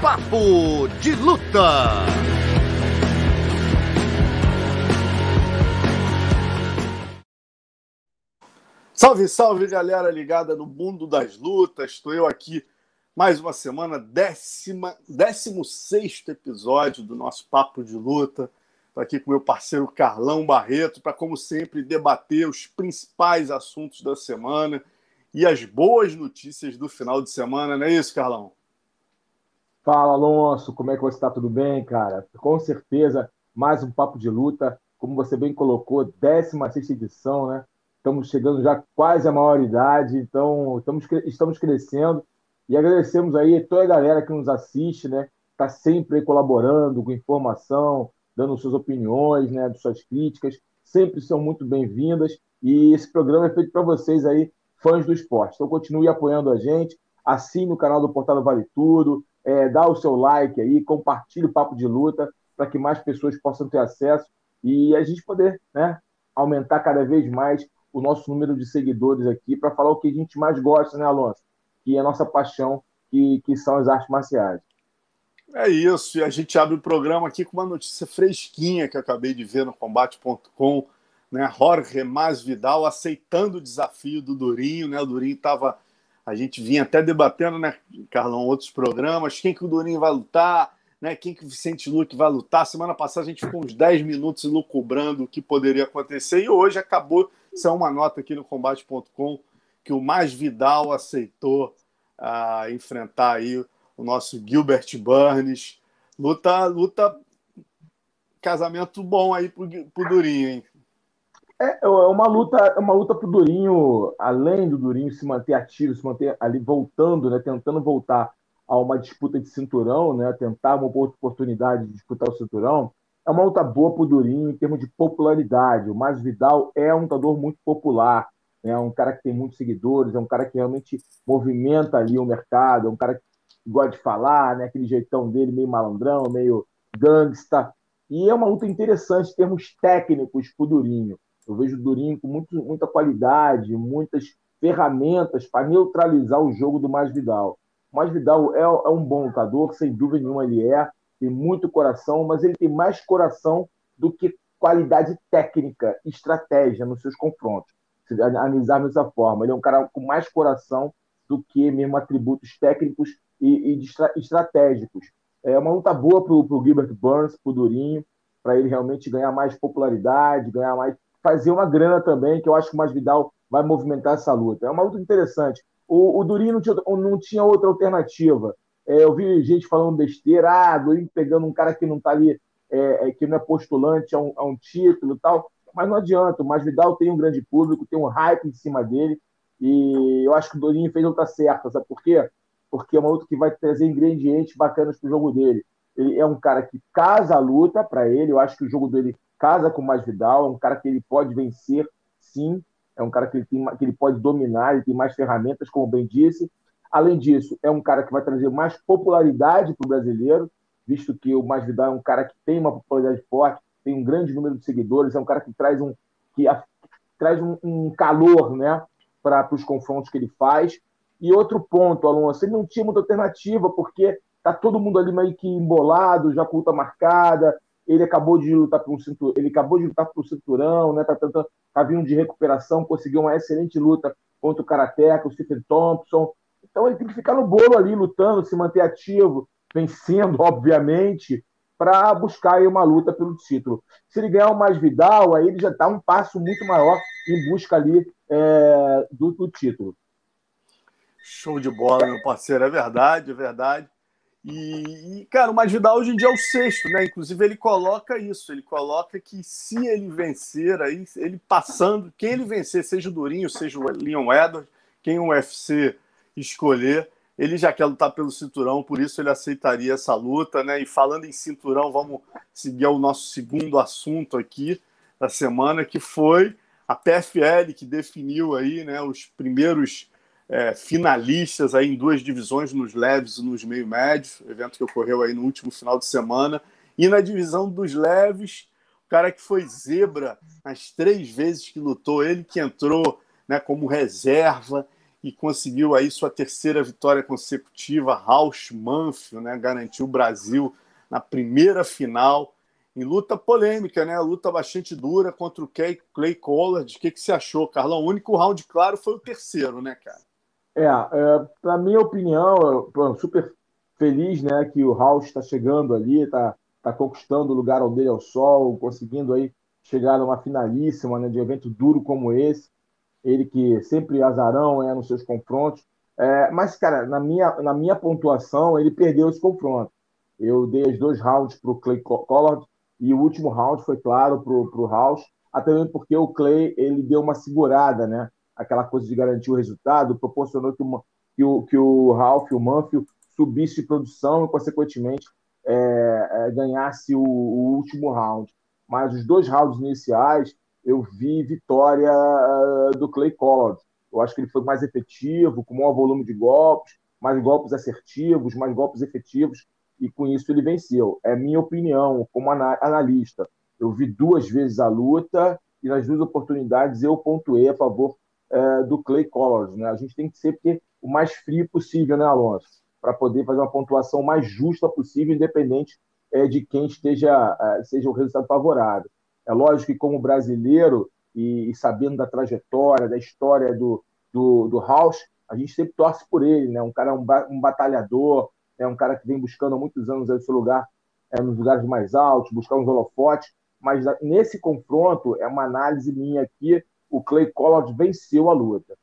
Papo de Luta. Salve, salve, galera ligada no mundo das lutas. Estou eu aqui mais uma semana, décima, décimo sexto episódio do nosso Papo de Luta. Estou aqui com meu parceiro Carlão Barreto para, como sempre, debater os principais assuntos da semana e as boas notícias do final de semana, não é isso, Carlão? Fala, Alonso, como é que você está? Tudo bem, cara? Com certeza, mais um Papo de Luta, como você bem colocou, 16 edição, né? Estamos chegando já quase à maioridade, então estamos, estamos crescendo e agradecemos aí toda a galera que nos assiste, né? Está sempre colaborando com informação, dando suas opiniões, né? Suas críticas, sempre são muito bem-vindas e esse programa é feito para vocês aí, fãs do esporte. Então continue apoiando a gente, assine o canal do Portal Vale Tudo, é, dá o seu like aí, compartilhe o Papo de Luta para que mais pessoas possam ter acesso e a gente poder, né? Aumentar cada vez mais o nosso número de seguidores aqui para falar o que a gente mais gosta, né, Alonso? Que é a nossa paixão, que, que são as artes marciais. É isso, e a gente abre o programa aqui com uma notícia fresquinha que eu acabei de ver no combate.com, né? Jorge Masvidal aceitando o desafio do Durinho, né? O Durinho estava a gente vinha até debatendo, né, Carlão, outros programas, quem que o Durinho vai lutar, né, quem que o Vicente Luque vai lutar. Semana passada a gente ficou uns 10 minutos lucubrando o que poderia acontecer e hoje acabou isso é uma nota aqui no combate.com que o Mais Vidal aceitou uh, enfrentar aí o nosso Gilbert Burns. Luta, luta, casamento bom aí pro, pro Durinho, hein? É, é uma luta, é uma luta pro Durinho, além do Durinho se manter ativo, se manter ali voltando, né, tentando voltar a uma disputa de cinturão, né, tentar uma oportunidade de disputar o cinturão é uma luta boa para o Durinho em termos de popularidade. O Mais Vidal é um lutador muito popular, né? é um cara que tem muitos seguidores, é um cara que realmente movimenta ali o mercado, é um cara que gosta de falar, né? aquele jeitão dele meio malandrão, meio gangsta. E é uma luta interessante em termos técnicos para o Durinho. Eu vejo o Durinho com muito, muita qualidade, muitas ferramentas para neutralizar o jogo do Mais Vidal. O Mais Vidal é, é um bom lutador, sem dúvida nenhuma ele é tem muito coração, mas ele tem mais coração do que qualidade técnica, estratégia nos seus confrontos. Se analisar dessa forma, ele é um cara com mais coração do que mesmo atributos técnicos e, e estratégicos. É uma luta boa para o Gilbert Burns, para o Durinho, para ele realmente ganhar mais popularidade, ganhar mais. Fazer uma grana também, que eu acho que o Masvidal vai movimentar essa luta. É uma luta interessante. O, o Durinho não tinha, não tinha outra alternativa. É, eu vi gente falando besteira, ah, Durinho pegando um cara que não está ali, é, é, que não é postulante a um, a um título e tal. Mas não adianta, o Masvidal tem um grande público, tem um hype em cima dele. E eu acho que o Durinho fez a luta certa, sabe por quê? Porque é uma luta que vai trazer ingredientes bacanas para o jogo dele. Ele é um cara que casa a luta para ele, eu acho que o jogo dele casa com o Masvidal, é um cara que ele pode vencer, sim, é um cara que ele, tem, que ele pode dominar, ele tem mais ferramentas, como bem disse, Além disso, é um cara que vai trazer mais popularidade para o brasileiro, visto que o Masvidal é um cara que tem uma popularidade forte, tem um grande número de seguidores, é um cara que traz um, que, a, traz um, um calor né, para os confrontos que ele faz. E outro ponto, Alonso, ele não tinha muita alternativa, porque tá todo mundo ali meio que embolado, já com luta marcada. Ele acabou de lutar por um cinturão, ele acabou de lutar por um cinturão, né? Tá tentando, tá vindo de recuperação, conseguiu uma excelente luta contra o Karateka, o Stephen Thompson. Então ele tem que ficar no bolo ali, lutando, se manter ativo, vencendo, obviamente, para buscar aí uma luta pelo título. Se ele ganhar o mais Vidal, aí ele já dá um passo muito maior em busca ali é, do, do, título. Show de bola, meu parceiro, é verdade, é verdade. E, e, cara, o Masvidal hoje em dia é o sexto, né? Inclusive ele coloca isso, ele coloca que se ele vencer aí, ele passando, quem ele vencer, seja o Durinho, seja o Leon Edwards, quem o UFC escolher, ele já quer lutar pelo cinturão, por isso ele aceitaria essa luta, né? E falando em cinturão, vamos seguir ao nosso segundo assunto aqui da semana, que foi a PFL que definiu aí, né, os primeiros é, finalistas aí em duas divisões, nos leves e nos meio médios, evento que ocorreu aí no último final de semana. E na divisão dos leves, o cara que foi zebra as três vezes que lutou, ele que entrou né, como reserva e conseguiu aí sua terceira vitória consecutiva, Rausch Manfio, né, garantiu o Brasil na primeira final, em luta polêmica, né, luta bastante dura contra o Clay, Clay Collard. O que, que você achou, Carlão? O único round claro foi o terceiro, né, cara? É, é na minha opinião, eu super feliz né, que o Rausch está chegando ali, está tá conquistando o lugar ao dele ao sol, conseguindo aí chegar numa finalíssima né, de evento duro como esse ele que sempre azarão é nos seus confrontos. É, mas, cara, na minha, na minha pontuação, ele perdeu esse confronto. Eu dei os dois rounds para o Clay Collard e o último round foi, claro, para o House, até mesmo porque o Clay ele deu uma segurada, né? Aquela coisa de garantir o resultado, proporcionou que o, que o, que o Ralph, o Manfield, subisse de produção e, consequentemente, é, é, ganhasse o, o último round. Mas os dois rounds iniciais, eu vi vitória ah, do Clay Collard. Eu acho que ele foi mais efetivo, com maior volume de golpes, mais golpes assertivos, mais golpes efetivos, e com isso ele venceu. É minha opinião, como analista. Eu vi duas vezes a luta e nas duas oportunidades eu pontuei a favor é, do Clay Collard. Né? A gente tem que ser o mais frio possível, né, Alonso? Para poder fazer uma pontuação mais justa possível, independente é, de quem esteja é, seja o resultado favorável. É lógico que, como brasileiro, e, e sabendo da trajetória, da história do, do, do House, a gente sempre torce por ele, né? Um cara, um, um batalhador, é um cara que vem buscando há muitos anos seu lugar é, nos lugares mais altos, buscar uns holofotes. Mas nesse confronto, é uma análise minha aqui, o Clay Collard venceu a luta.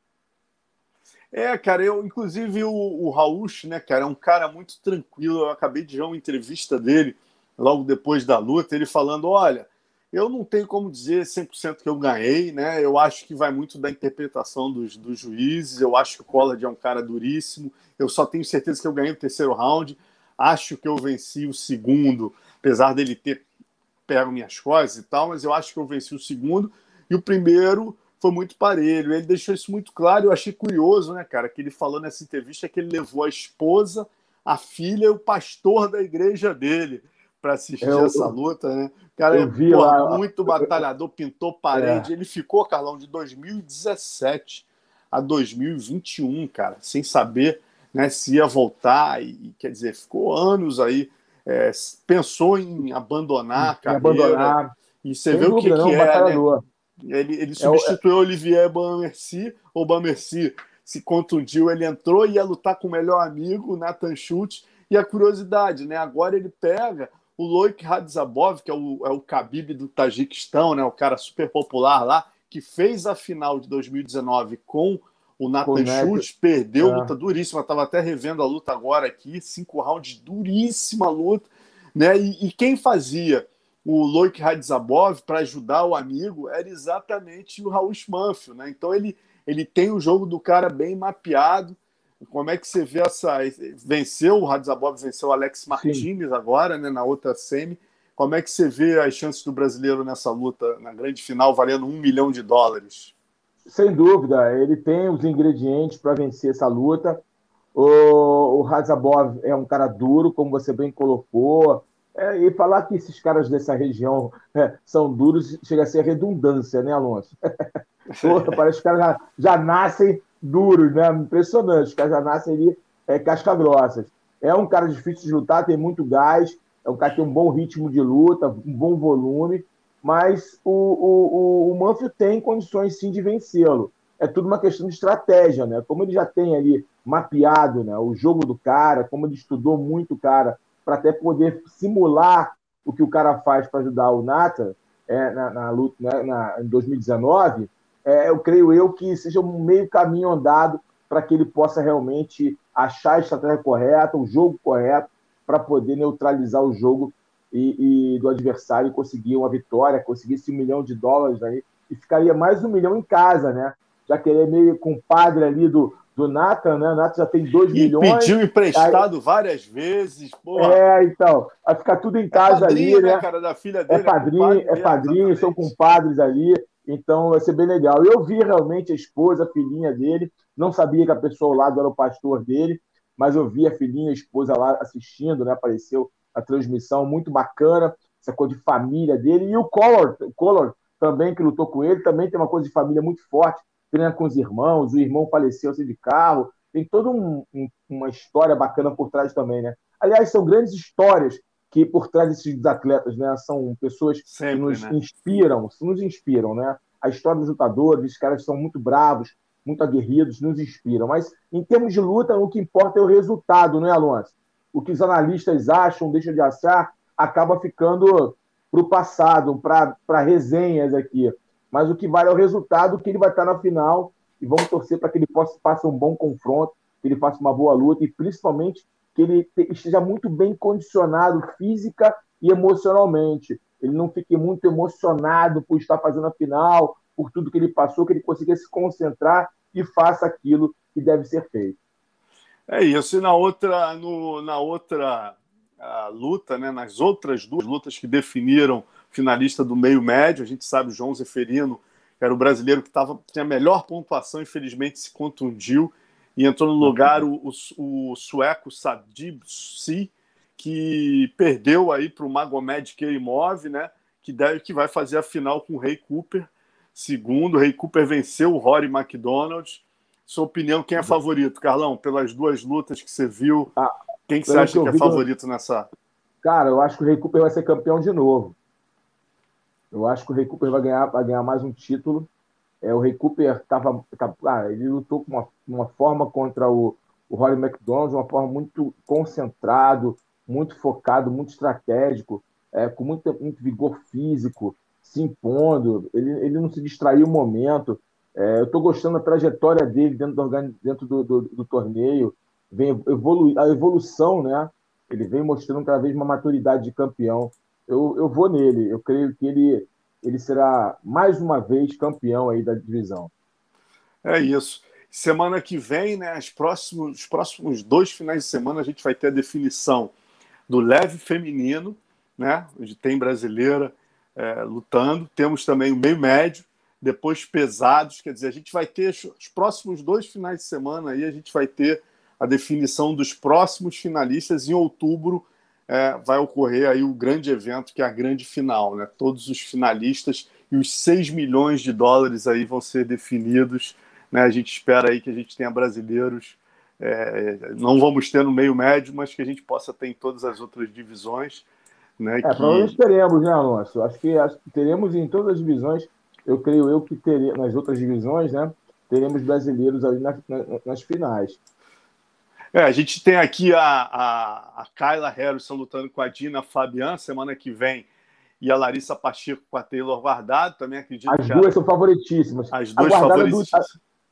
É, cara, eu, inclusive o, o Raul, né, cara, é um cara muito tranquilo. Eu acabei de ver uma entrevista dele logo depois da luta, ele falando: olha, eu não tenho como dizer 100% que eu ganhei, né? Eu acho que vai muito da interpretação dos, dos juízes. Eu acho que o Collard é um cara duríssimo. Eu só tenho certeza que eu ganhei o terceiro round. Acho que eu venci o segundo, apesar dele ter pego minhas coisas e tal, mas eu acho que eu venci o segundo. E o primeiro foi muito parelho. Ele deixou isso muito claro. Eu achei curioso, né, cara, que ele falou nessa entrevista que ele levou a esposa, a filha e o pastor da igreja dele para assistir eu, essa luta, né? O cara é vi lá, muito batalhador, pintou parede. É. Ele ficou, Carlão, de 2017 a 2021, cara, sem saber né, se ia voltar. E, quer dizer, ficou anos aí. É, pensou em abandonar a carreira. Abandonar. E você vê o que, não, que é, né? Ele, ele substituiu é, o Olivier Bamercy, ou Bamercy se contundiu, ele entrou e ia lutar com o melhor amigo, Nathan Schultz. E a curiosidade, né? Agora ele pega o Loik Radzabov, que é o, é o Khabib do Tajiquistão, né, o cara super popular lá, que fez a final de 2019 com o Nathan Schultz, perdeu é. luta duríssima, estava até revendo a luta agora aqui, cinco rounds, duríssima luta, né? E, e quem fazia o Loik Radzabov para ajudar o amigo era exatamente o Raul Manfio, né? Então ele, ele tem o jogo do cara bem mapeado, como é que você vê essa. Venceu o Radzabov, venceu o Alex Martinez Sim. agora, né, na outra semi. Como é que você vê as chances do brasileiro nessa luta, na grande final, valendo um milhão de dólares? Sem dúvida, ele tem os ingredientes para vencer essa luta. O, o Radzabov é um cara duro, como você bem colocou. É, e falar que esses caras dessa região é, são duros chega a ser redundância, né, Alonso? parece que os caras já, já nascem duros, né? Impressionante. Cajanassi ali é casca grossas. É um cara difícil de lutar, tem muito gás, é um cara que tem um bom ritmo de luta, um bom volume, mas o, o, o, o tem condições sim de vencê-lo. É tudo uma questão de estratégia, né? Como ele já tem ali mapeado né, o jogo do cara, como ele estudou muito o cara, para até poder simular o que o cara faz para ajudar o Nata é, na, na, luta né, na, em 2019, é, eu creio eu que seja um meio caminho andado para que ele possa realmente achar a estratégia correta, o jogo correto, para poder neutralizar o jogo e, e, do adversário e conseguir uma vitória, conseguir esse milhão de dólares aí, e ficaria mais um milhão em casa, né? Já que ele é meio compadre ali do, do Nathan, né? O Nathan já tem 2 milhões. Pediu emprestado aí... várias vezes. Porra. É, então. Vai ficar tudo em casa é padrinho, ali, né? cara, da filha é dele. É padrinho, é, é padrinho, são compadres ali. Então vai ser bem legal. Eu vi realmente a esposa, a filhinha dele. Não sabia que a pessoa ao lado era o pastor dele, mas eu vi a filhinha, a esposa lá assistindo, né? Apareceu a transmissão, muito bacana, essa coisa de família dele. E o Collor, o Collor também, que lutou com ele, também tem uma coisa de família muito forte treina com os irmãos, o irmão faleceu assim, de carro, tem toda um, um, uma história bacana por trás também, né? Aliás, são grandes histórias que por trás desses atletas, né? São pessoas Sempre, que nos né? inspiram, nos inspiram, né? A história dos lutadores, os caras são muito bravos, muito aguerridos, nos inspiram. Mas em termos de luta, o que importa é o resultado, né, Alonso? O que os analistas acham, deixam de achar, acaba ficando para o passado, para resenhas aqui mas o que vale é o resultado que ele vai estar na final e vamos torcer para que ele possa faça um bom confronto, que ele faça uma boa luta e principalmente que ele esteja muito bem condicionado física e emocionalmente. Ele não fique muito emocionado por estar fazendo a final, por tudo que ele passou, que ele consiga se concentrar e faça aquilo que deve ser feito. É isso. E na outra, no, na outra luta, né, nas outras duas lutas que definiram finalista do meio médio. A gente sabe o João Zeferino, que era o brasileiro que tava, tinha a melhor pontuação, infelizmente se contundiu e entrou no lugar o, o, o sueco Sadib Si, que perdeu aí para o Magomed Kerimov, né? Que, deve, que vai fazer a final com o Ray Cooper. Segundo, o Ray Cooper venceu o Rory McDonald. Sua opinião, quem é favorito, Carlão? Pelas duas lutas que você viu, ah, quem que você acha que, que é favorito nessa? Cara, eu acho que o Ray Cooper vai ser campeão de novo. Eu acho que o Ray Cooper vai ganhar, vai ganhar mais um título. É, o Ray Cooper tava, tava ah, ele lutou com uma, uma forma contra o, o Rory McDonald, uma forma muito concentrado, muito focado, muito estratégico, é, com muito, muito vigor físico, se impondo. Ele, ele não se distraiu o momento. É, eu estou gostando da trajetória dele dentro do, dentro do, do, do torneio. Vem evolu a evolução, né? Ele vem mostrando cada vez uma maturidade de campeão eu, eu vou nele. Eu creio que ele, ele será mais uma vez campeão aí da divisão. É isso. Semana que vem, né, os próximos, os próximos dois finais de semana, a gente vai ter a definição do leve feminino, né, onde tem brasileira é, lutando. Temos também o meio médio, depois pesados. Quer dizer, a gente vai ter os próximos dois finais de semana aí, a gente vai ter a definição dos próximos finalistas em outubro é, vai ocorrer aí o grande evento, que é a grande final. Né? Todos os finalistas e os 6 milhões de dólares aí vão ser definidos. Né? A gente espera aí que a gente tenha brasileiros, é, não vamos ter no meio médio, mas que a gente possa ter em todas as outras divisões. Né, é, que... provavelmente teremos, né, Alonso? Acho que, acho que teremos em todas as divisões. Eu creio eu que teremos, nas outras divisões, né? Teremos brasileiros ali nas, nas finais. É, a gente tem aqui a, a, a Kyla Harrison lutando com a Dina Fabian semana que vem e a Larissa Pacheco com a Taylor Guardado, também acredito As duas são favoritíssimas. As duas a favoritíssimas.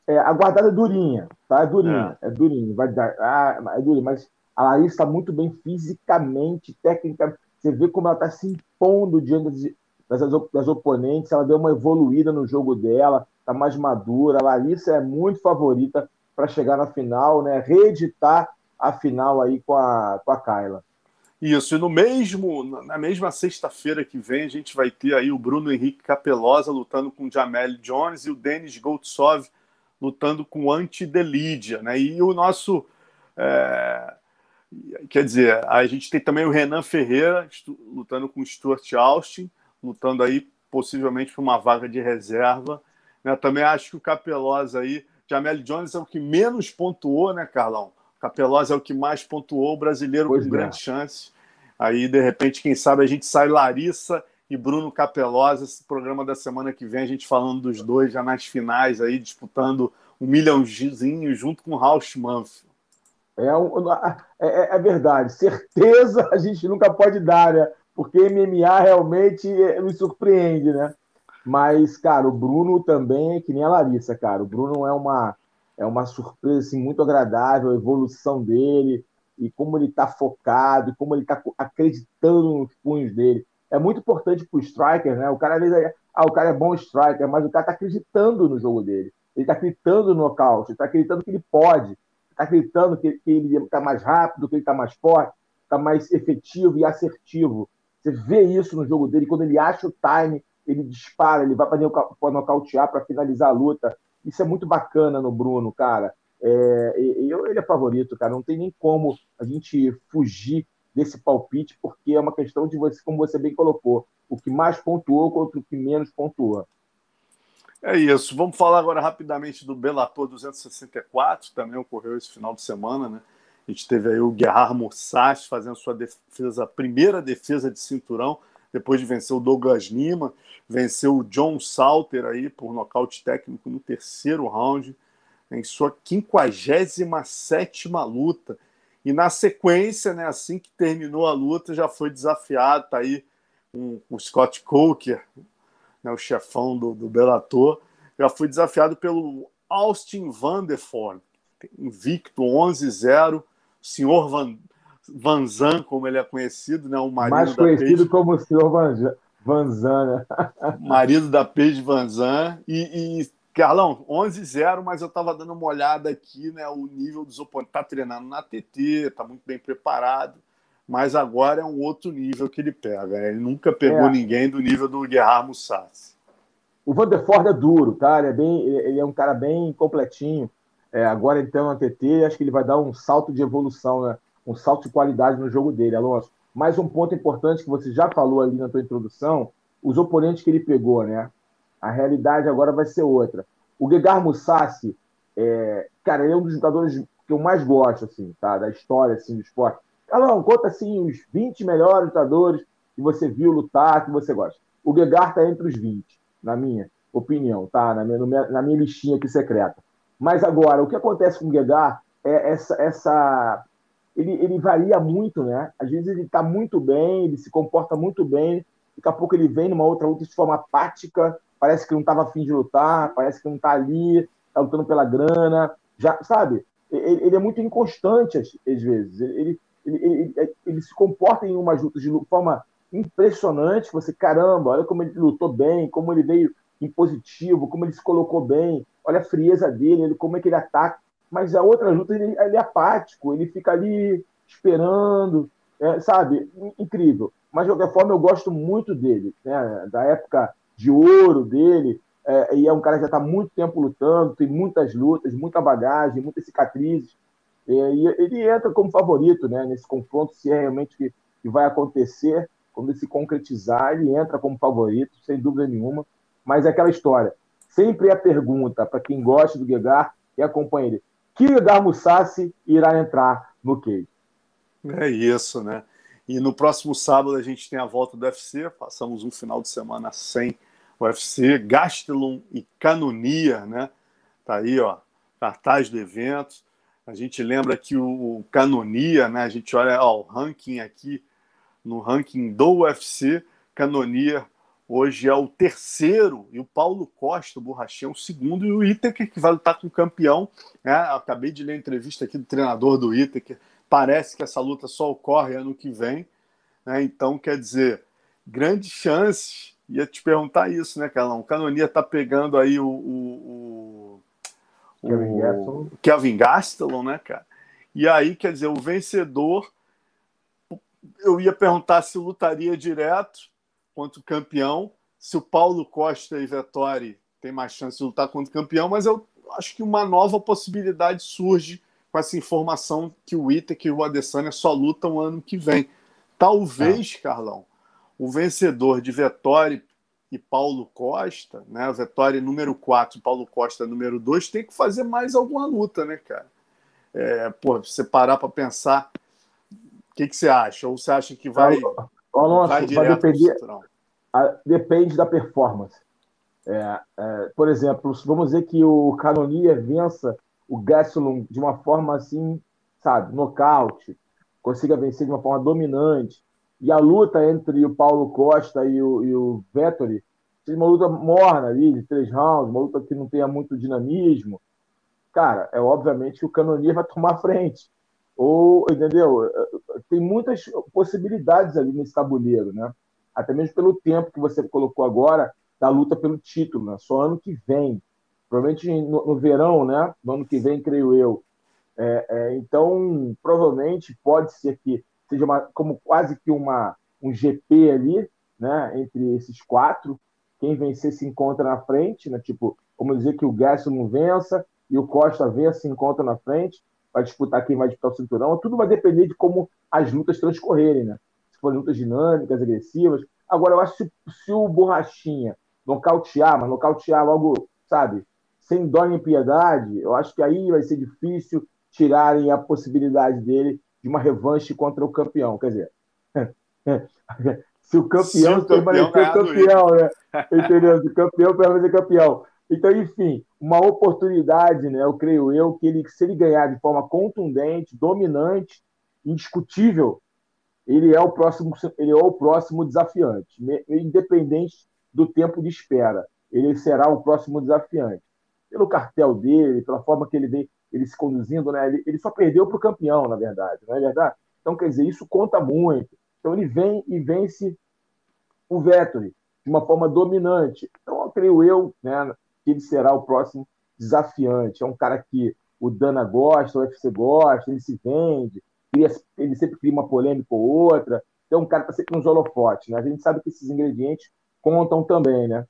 É, a guardada é durinha, tá? É durinha, é, é durinha, vai dar, ah, é durinha, mas a Larissa está muito bem fisicamente, tecnicamente. Você vê como ela está se impondo diante das, das, das, oponentes, ela deu uma evoluída no jogo dela, está mais madura. A Larissa é muito favorita para chegar na final, né? Reeditar a final aí com a, com a Kyla. Isso, e no mesmo, na mesma sexta-feira que vem, a gente vai ter aí o Bruno Henrique Capelosa lutando com o Jamel Jones e o Denis Goltsov lutando com o Antidelidia, né? E o nosso. É... Quer dizer, a gente tem também o Renan Ferreira lutando com o Stuart Austin, lutando aí possivelmente por uma vaga de reserva. Né? Também acho que o Capelosa aí Jamel Jones é o que menos pontuou, né, Carlão? Capelosa é o que mais pontuou, o brasileiro pois com é. grande chance. Aí, de repente, quem sabe a gente sai Larissa e Bruno Capelosa, esse programa da semana que vem, a gente falando dos dois já nas finais, aí disputando um milhãozinho junto com o Rausch Manfield. É, é, é, é, verdade, certeza a gente nunca pode dar, né? Porque MMA realmente nos surpreende, né? Mas, cara, o Bruno também é que nem a Larissa, cara. O Bruno é uma, é uma surpresa assim, muito agradável, a evolução dele, e como ele está focado, e como ele está acreditando nos punhos dele. É muito importante para o striker, né? O cara, às vezes, ah, o cara é bom striker, mas o cara está acreditando no jogo dele. Ele está acreditando no nocaute, está acreditando que ele pode, está acreditando que, que ele está mais rápido, que ele está mais forte, está mais efetivo e assertivo. Você vê isso no jogo dele, quando ele acha o time, ele dispara, ele vai para nocautear, para finalizar a luta. Isso é muito bacana no Bruno, cara. É, ele é favorito, cara. Não tem nem como a gente fugir desse palpite, porque é uma questão de você, como você bem colocou, o que mais pontuou contra o que menos pontuou. É isso. Vamos falar agora rapidamente do Bellator 264, também ocorreu esse final de semana, né? A gente teve aí o Guerrar Mossach fazendo sua defesa, primeira defesa de cinturão, depois de vencer o Douglas Lima, venceu o John Salter aí por nocaute técnico no terceiro round, em sua 57 luta. E na sequência, né, assim que terminou a luta, já foi desafiado, tá aí um, o Scott Coker, né, o chefão do, do Bellator, já foi desafiado pelo Austin Vanderford, invicto 11-0, senhor Van, Vanzan, como ele é conhecido, né? O marido Mais conhecido como o senhor Van, Vanzan, né? marido da Paige Vanzan. E, e Carlão, 11-0, mas eu estava dando uma olhada aqui, né? O nível dos oponentes. Está treinando na TT, está muito bem preparado, mas agora é um outro nível que ele pega. Né? Ele nunca pegou é. ninguém do nível do Guerrar Mussassi. O Vanderford é duro, tá? Ele é, bem, ele é um cara bem completinho. É, agora, então, na TT, acho que ele vai dar um salto de evolução, né? Um salto de qualidade no jogo dele, Alonso. Mais um ponto importante que você já falou ali na tua introdução, os oponentes que ele pegou, né? A realidade agora vai ser outra. O Gegar Mussassi, é, cara, ele é um dos jogadores que eu mais gosto, assim, tá? Da história, assim, do esporte. Alão, conta, assim, os 20 melhores lutadores que você viu lutar, que você gosta. O Gegar tá entre os 20, na minha opinião, tá? Na minha, na minha listinha aqui secreta. Mas agora, o que acontece com o Guegar é essa. essa ele, ele varia muito, né? Às vezes ele está muito bem, ele se comporta muito bem, daqui a pouco ele vem numa outra luta de forma apática, parece que não estava afim de lutar, parece que não está ali, está lutando pela grana, já sabe? Ele, ele é muito inconstante às, às vezes. Ele, ele, ele, ele, se comporta em umas lutas de forma impressionante. Você, caramba, olha como ele lutou bem, como ele veio impositivo, como ele se colocou bem olha a frieza dele, ele, como é que ele ataca. Mas a outra luta, ele, ele é apático, ele fica ali esperando, é, sabe? Incrível. Mas, de qualquer forma, eu gosto muito dele, né? da época de ouro dele. É, e é um cara que já está muito tempo lutando, tem muitas lutas, muita bagagem, muitas cicatrizes. É, e ele entra como favorito né? nesse confronto, se é realmente que, que vai acontecer. Quando ele se concretizar, ele entra como favorito, sem dúvida nenhuma. Mas é aquela história sempre a pergunta para quem gosta do Guegar e acompanha ele: que Guegar Mussassi irá entrar no cage? É isso, né? E no próximo sábado a gente tem a volta do UFC, passamos um final de semana sem UFC, Gastelum e Canonia, né? Tá aí, ó, cartaz do evento. A gente lembra que o Canonia, né? A gente olha ó, o ranking aqui, no ranking do UFC, Canonia Hoje é o terceiro, e o Paulo Costa, o Borrachinho, é o segundo, e o Itaker, que vai lutar com o campeão. Né? Acabei de ler a entrevista aqui do treinador do Itaker. Parece que essa luta só ocorre ano que vem. Né? Então, quer dizer, grandes chances. Ia te perguntar isso, né, Carlão? O Canonia tá pegando aí o, o, o, Kevin, Gastelum. Kevin Gastelum, né, cara? E aí, quer dizer, o vencedor. Eu ia perguntar se lutaria direto, contra o campeão. Se o Paulo Costa e Vettori têm mais chance de lutar contra o campeão, mas eu acho que uma nova possibilidade surge com essa informação que o Itaker e o Adesanya só lutam ano que vem. Talvez, é. Carlão, o vencedor de Vettori e Paulo Costa, né? Vettori número 4, Paulo Costa número 2, tem que fazer mais alguma luta, né, cara? É, pô, você parar para pensar, o que, que você acha? Ou você acha que vai. Alonso, vai, vai depender, a, depende da performance. É, é, por exemplo, vamos dizer que o Canonia vença o Gastelum de uma forma assim, sabe, nocaute, consiga vencer de uma forma dominante, e a luta entre o Paulo Costa e o, e o Vettori seja uma luta morna ali, de três rounds, uma luta que não tenha muito dinamismo, cara, é obviamente que o Canonia vai tomar frente. Ou, entendeu? Tem muitas possibilidades ali nesse tabuleiro, né? Até mesmo pelo tempo que você colocou agora da luta pelo título, né? Só ano que vem. provavelmente no, no, verão, né? No ano que vem, creio eu. É, é, então, provavelmente pode ser que seja uma, como quase que uma, um GP ali, né? Entre esses quatro. Quem vencer se encontra na frente, né? Tipo, vamos dizer que o Gaston não vença e o Costa vença se encontra na frente para disputar quem vai disputar o cinturão. Tudo vai depender de como as lutas transcorrerem, né? Se forem lutas dinâmicas, agressivas. Agora, eu acho que se, se o Borrachinha nocautear, mas nocautear logo, sabe, sem dó nem piedade, eu acho que aí vai ser difícil tirarem a possibilidade dele de uma revanche contra o campeão. Quer dizer, se o campeão, se permanecer campeão, né? Entendeu? Se o campeão permanecer campeão. Então, enfim, uma oportunidade, né? Eu creio eu que ele, se ele ganhar de forma contundente, dominante, indiscutível, ele é o próximo, ele é o próximo desafiante, independente do tempo de espera. Ele será o próximo desafiante. Pelo cartel dele, pela forma que ele vem ele se conduzindo, né? Ele, ele só perdeu para o campeão, na verdade, não é verdade? Então, quer dizer, isso conta muito. Então, ele vem e vence o Vettori de uma forma dominante. Então, eu creio eu, né, que ele será o próximo desafiante. É um cara que o Dana gosta, o UFC gosta, ele se vende, ele sempre cria uma polêmica ou outra. Então, um cara que está sempre nos holofotes. Né? A gente sabe que esses ingredientes contam também, né?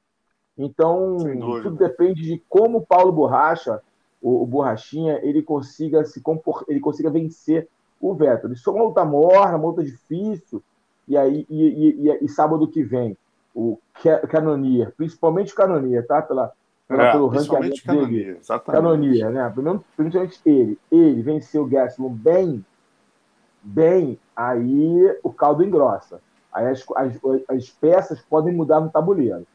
Então, tudo depende de como o Paulo Borracha, o, o Borrachinha, ele consiga se comportar, ele consiga vencer o Vettel. Isso é uma luta morna, uma luta difícil. E aí, e, e, e, e sábado que vem, o Canonier, principalmente o Canonier, tá? Pela, é, pelo ranking Canonier, exatamente. Canonier, né? Principalmente ele. Ele venceu o Gastelum bem, bem, aí o caldo engrossa. Aí as, as, as peças podem mudar no tabuleiro.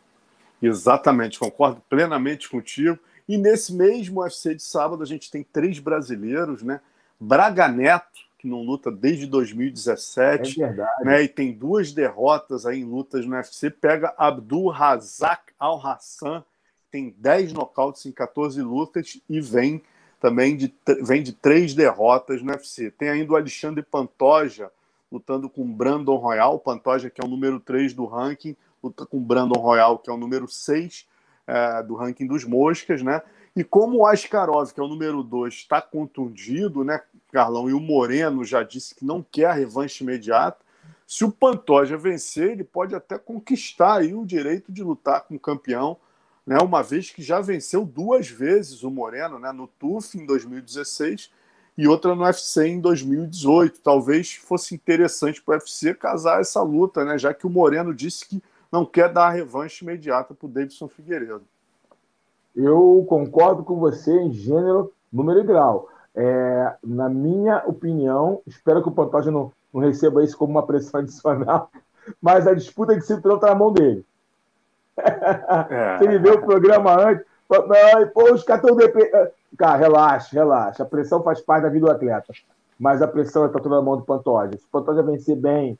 Exatamente, concordo plenamente contigo. E nesse mesmo UFC de sábado, a gente tem três brasileiros, né? Braga Neto, que não luta desde 2017. É verdade. Né? E tem duas derrotas aí em lutas no UFC. Pega Abdul Razak Al Hassan, tem 10 nocautes em 14 lutas e vem também de, vem de três derrotas no UFC. Tem ainda o Alexandre Pantoja lutando com Brandon Royal, Pantoja que é o número 3 do ranking, luta com Brandon Royal que é o número 6 é, do ranking dos moscas, né? E como o Askarov, que é o número 2, está contundido, né, Carlão, e o Moreno já disse que não quer a revanche imediata, se o Pantoja vencer, ele pode até conquistar aí o direito de lutar com o campeão né, uma vez que já venceu duas vezes o Moreno, né, no TUF em 2016 e outra no UFC em 2018. Talvez fosse interessante para o UFC casar essa luta, né, já que o Moreno disse que não quer dar a revanche imediata para o Davidson Figueiredo. Eu concordo com você em gênero, número e grau. É, na minha opinião, espero que o Pantoja não, não receba isso como uma pressão adicional, mas a disputa de cinturão está na mão dele. Se ele vê o programa antes, pô, os caras estão dependendo. Cara, relaxa, relaxa. A pressão faz parte da vida do atleta. Mas a pressão está toda na mão do Pantoja. Se o Pantoja vencer bem,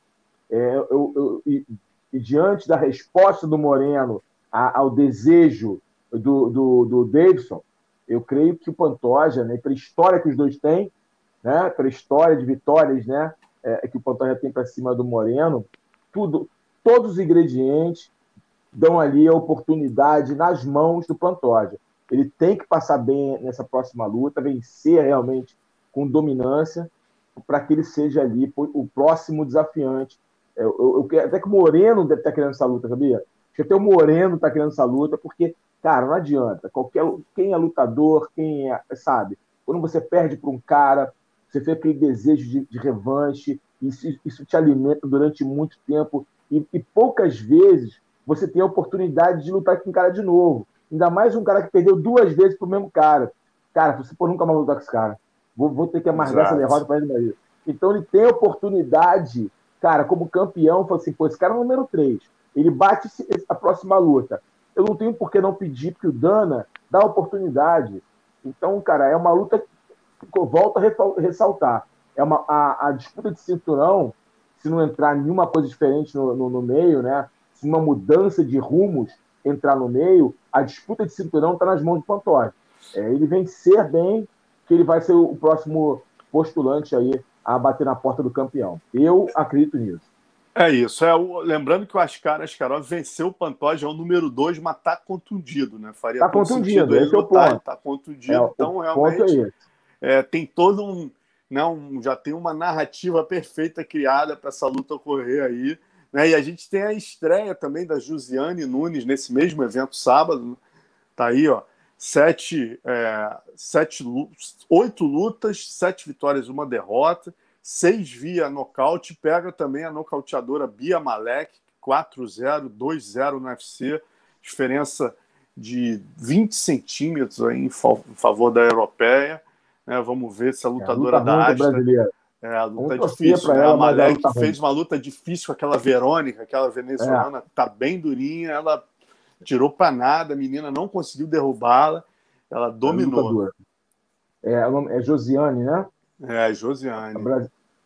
é, eu, eu, e, e, diante da resposta do Moreno a, ao desejo do, do, do Davidson, eu creio que o Pantoja, né, pela história que os dois têm, né, pela história de vitórias né, é, que o Pantoja tem para cima do Moreno, tudo, todos os ingredientes dão ali a oportunidade nas mãos do Pantoja. Ele tem que passar bem nessa próxima luta, vencer realmente com dominância, para que ele seja ali o próximo desafiante. Eu, eu, eu, até que o Moreno deve estar querendo essa luta, sabia? Acho até o Moreno está querendo essa luta, porque, cara, não adianta. Qualquer, quem é lutador, quem é, sabe? Quando você perde para um cara, você tem aquele desejo de, de revanche, isso, isso te alimenta durante muito tempo, e, e poucas vezes você tem a oportunidade de lutar com um cara de novo. Ainda mais um cara que perdeu duas vezes pro mesmo cara. Cara, você pô, nunca mais lutar com esse cara. Vou, vou ter que amargar Exato. essa derrota para ele daí. Então ele tem a oportunidade, cara, como campeão, falou assim, pô, esse cara é o número 3. Ele bate a próxima luta. Eu não tenho por que não pedir, porque o Dana dá oportunidade. Então, cara, é uma luta que volta a ressaltar. É uma, a, a disputa de cinturão, se não entrar nenhuma coisa diferente no, no, no meio, né? Uma mudança de rumos entrar no meio, a disputa de cinturão está nas mãos do Pantoja. É, ele vencer bem, que ele vai ser o próximo postulante aí a bater na porta do campeão. Eu acredito nisso. É isso. É o, lembrando que o Ascar Askarov venceu o Pantoja, é o número 2, mas está contundido, né? Faria tá contundido, esse é o ponto. Está contundido, é, então realmente é, tem todo um, né, um, Já tem uma narrativa perfeita criada para essa luta ocorrer aí. Né? E a gente tem a estreia também da Jusiane Nunes nesse mesmo evento sábado. Tá aí, ó. Sete, é, sete, oito lutas, sete vitórias, uma derrota, seis via nocaute. Pega também a nocauteadora Bia Malek, 4-0, 2-0 no UFC, diferença de 20 centímetros aí em favor da europeia. Né? Vamos ver se a lutadora é a luta da Astra. É, a luta Vamos difícil. Né? Ela, a Malek fez uma luta difícil com aquela Verônica, aquela venezuelana, é. tá bem durinha. Ela tirou para nada, a menina não conseguiu derrubá-la, ela dominou. É, é Josiane, né? É, Josiane.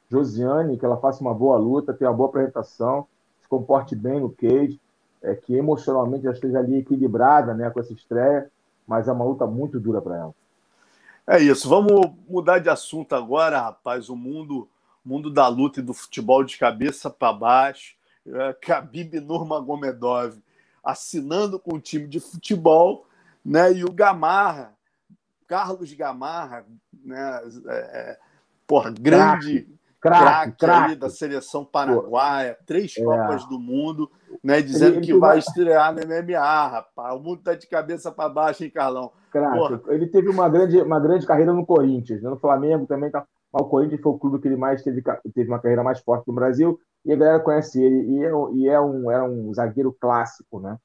Josiane, que ela faça uma boa luta, tenha uma boa apresentação, se comporte bem no cage, é, que emocionalmente já esteja ali equilibrada né, com essa estreia, mas é uma luta muito dura para ela. É isso, vamos mudar de assunto agora, rapaz. O mundo, mundo da luta e do futebol de cabeça para baixo. É, Khabib Nurmagomedov assinando com o time de futebol, né? E o Gamarra, Carlos Gamarra, né? É, é porra, grande craque, craque da seleção paraguaia, três é. Copas do Mundo, né? Dizendo ele, que vai estrear no MMA, rapaz. O mundo tá de cabeça para baixo, hein, Carlão? Craque. Ele teve uma grande, uma grande carreira no Corinthians, né? no Flamengo também tá. O Corinthians foi o clube que ele mais teve, teve uma carreira mais forte no Brasil e a galera conhece ele. E é, e é um, era um zagueiro clássico, né?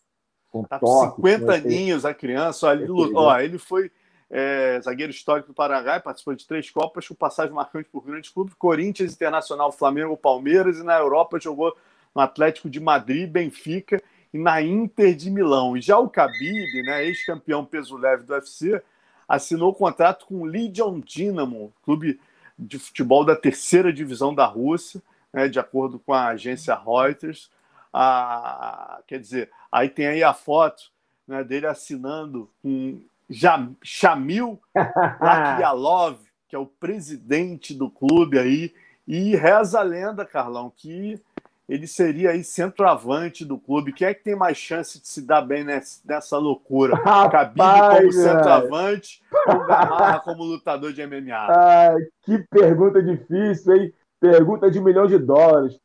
Com tá toque, 50 aninhos a criança. Olha, ele, ó, ele foi é, zagueiro histórico do Paraguai, participou de três Copas, com passagem marcante por grandes clubes: Corinthians, Internacional, Flamengo, Palmeiras, e na Europa jogou no Atlético de Madrid, Benfica e na Inter de Milão. E já o Khabib, né, ex-campeão peso leve do UFC, assinou contrato com o Legion Dynamo, clube de futebol da terceira divisão da Rússia, né, de acordo com a agência Reuters. Ah, quer dizer, aí tem aí a foto né, dele assinando com Shamil Lakialov, que é o presidente do clube aí, e reza a lenda, Carlão, que ele seria aí centroavante do clube. Quem é que tem mais chance de se dar bem nessa, loucura? Rapaz, Khabib como centroavante ou Gamarra como lutador de MMA? Ai, que pergunta difícil, hein? Pergunta de um milhão de dólares.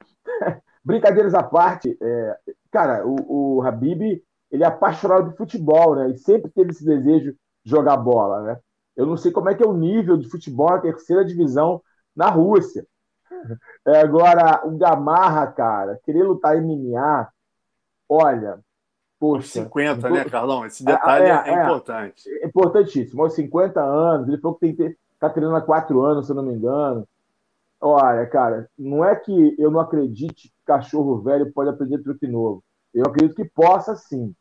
Brincadeiras à parte, é, cara, o, o Habib ele é apaixonado por futebol, né? E sempre teve esse desejo de jogar bola, né? Eu não sei como é que é o nível de futebol na terceira divisão na Rússia. É, agora, o Gamarra, cara, querer lutar MMA, olha, poxa... 50, né, Carlão? Esse detalhe é, é, é, importante. É importantíssimo. Aos 50 anos, ele falou que tem tá treinando há quatro anos, se eu não me engano. Olha, cara, não é que eu não acredite que cachorro velho pode aprender truque novo. Eu acredito que possa sim.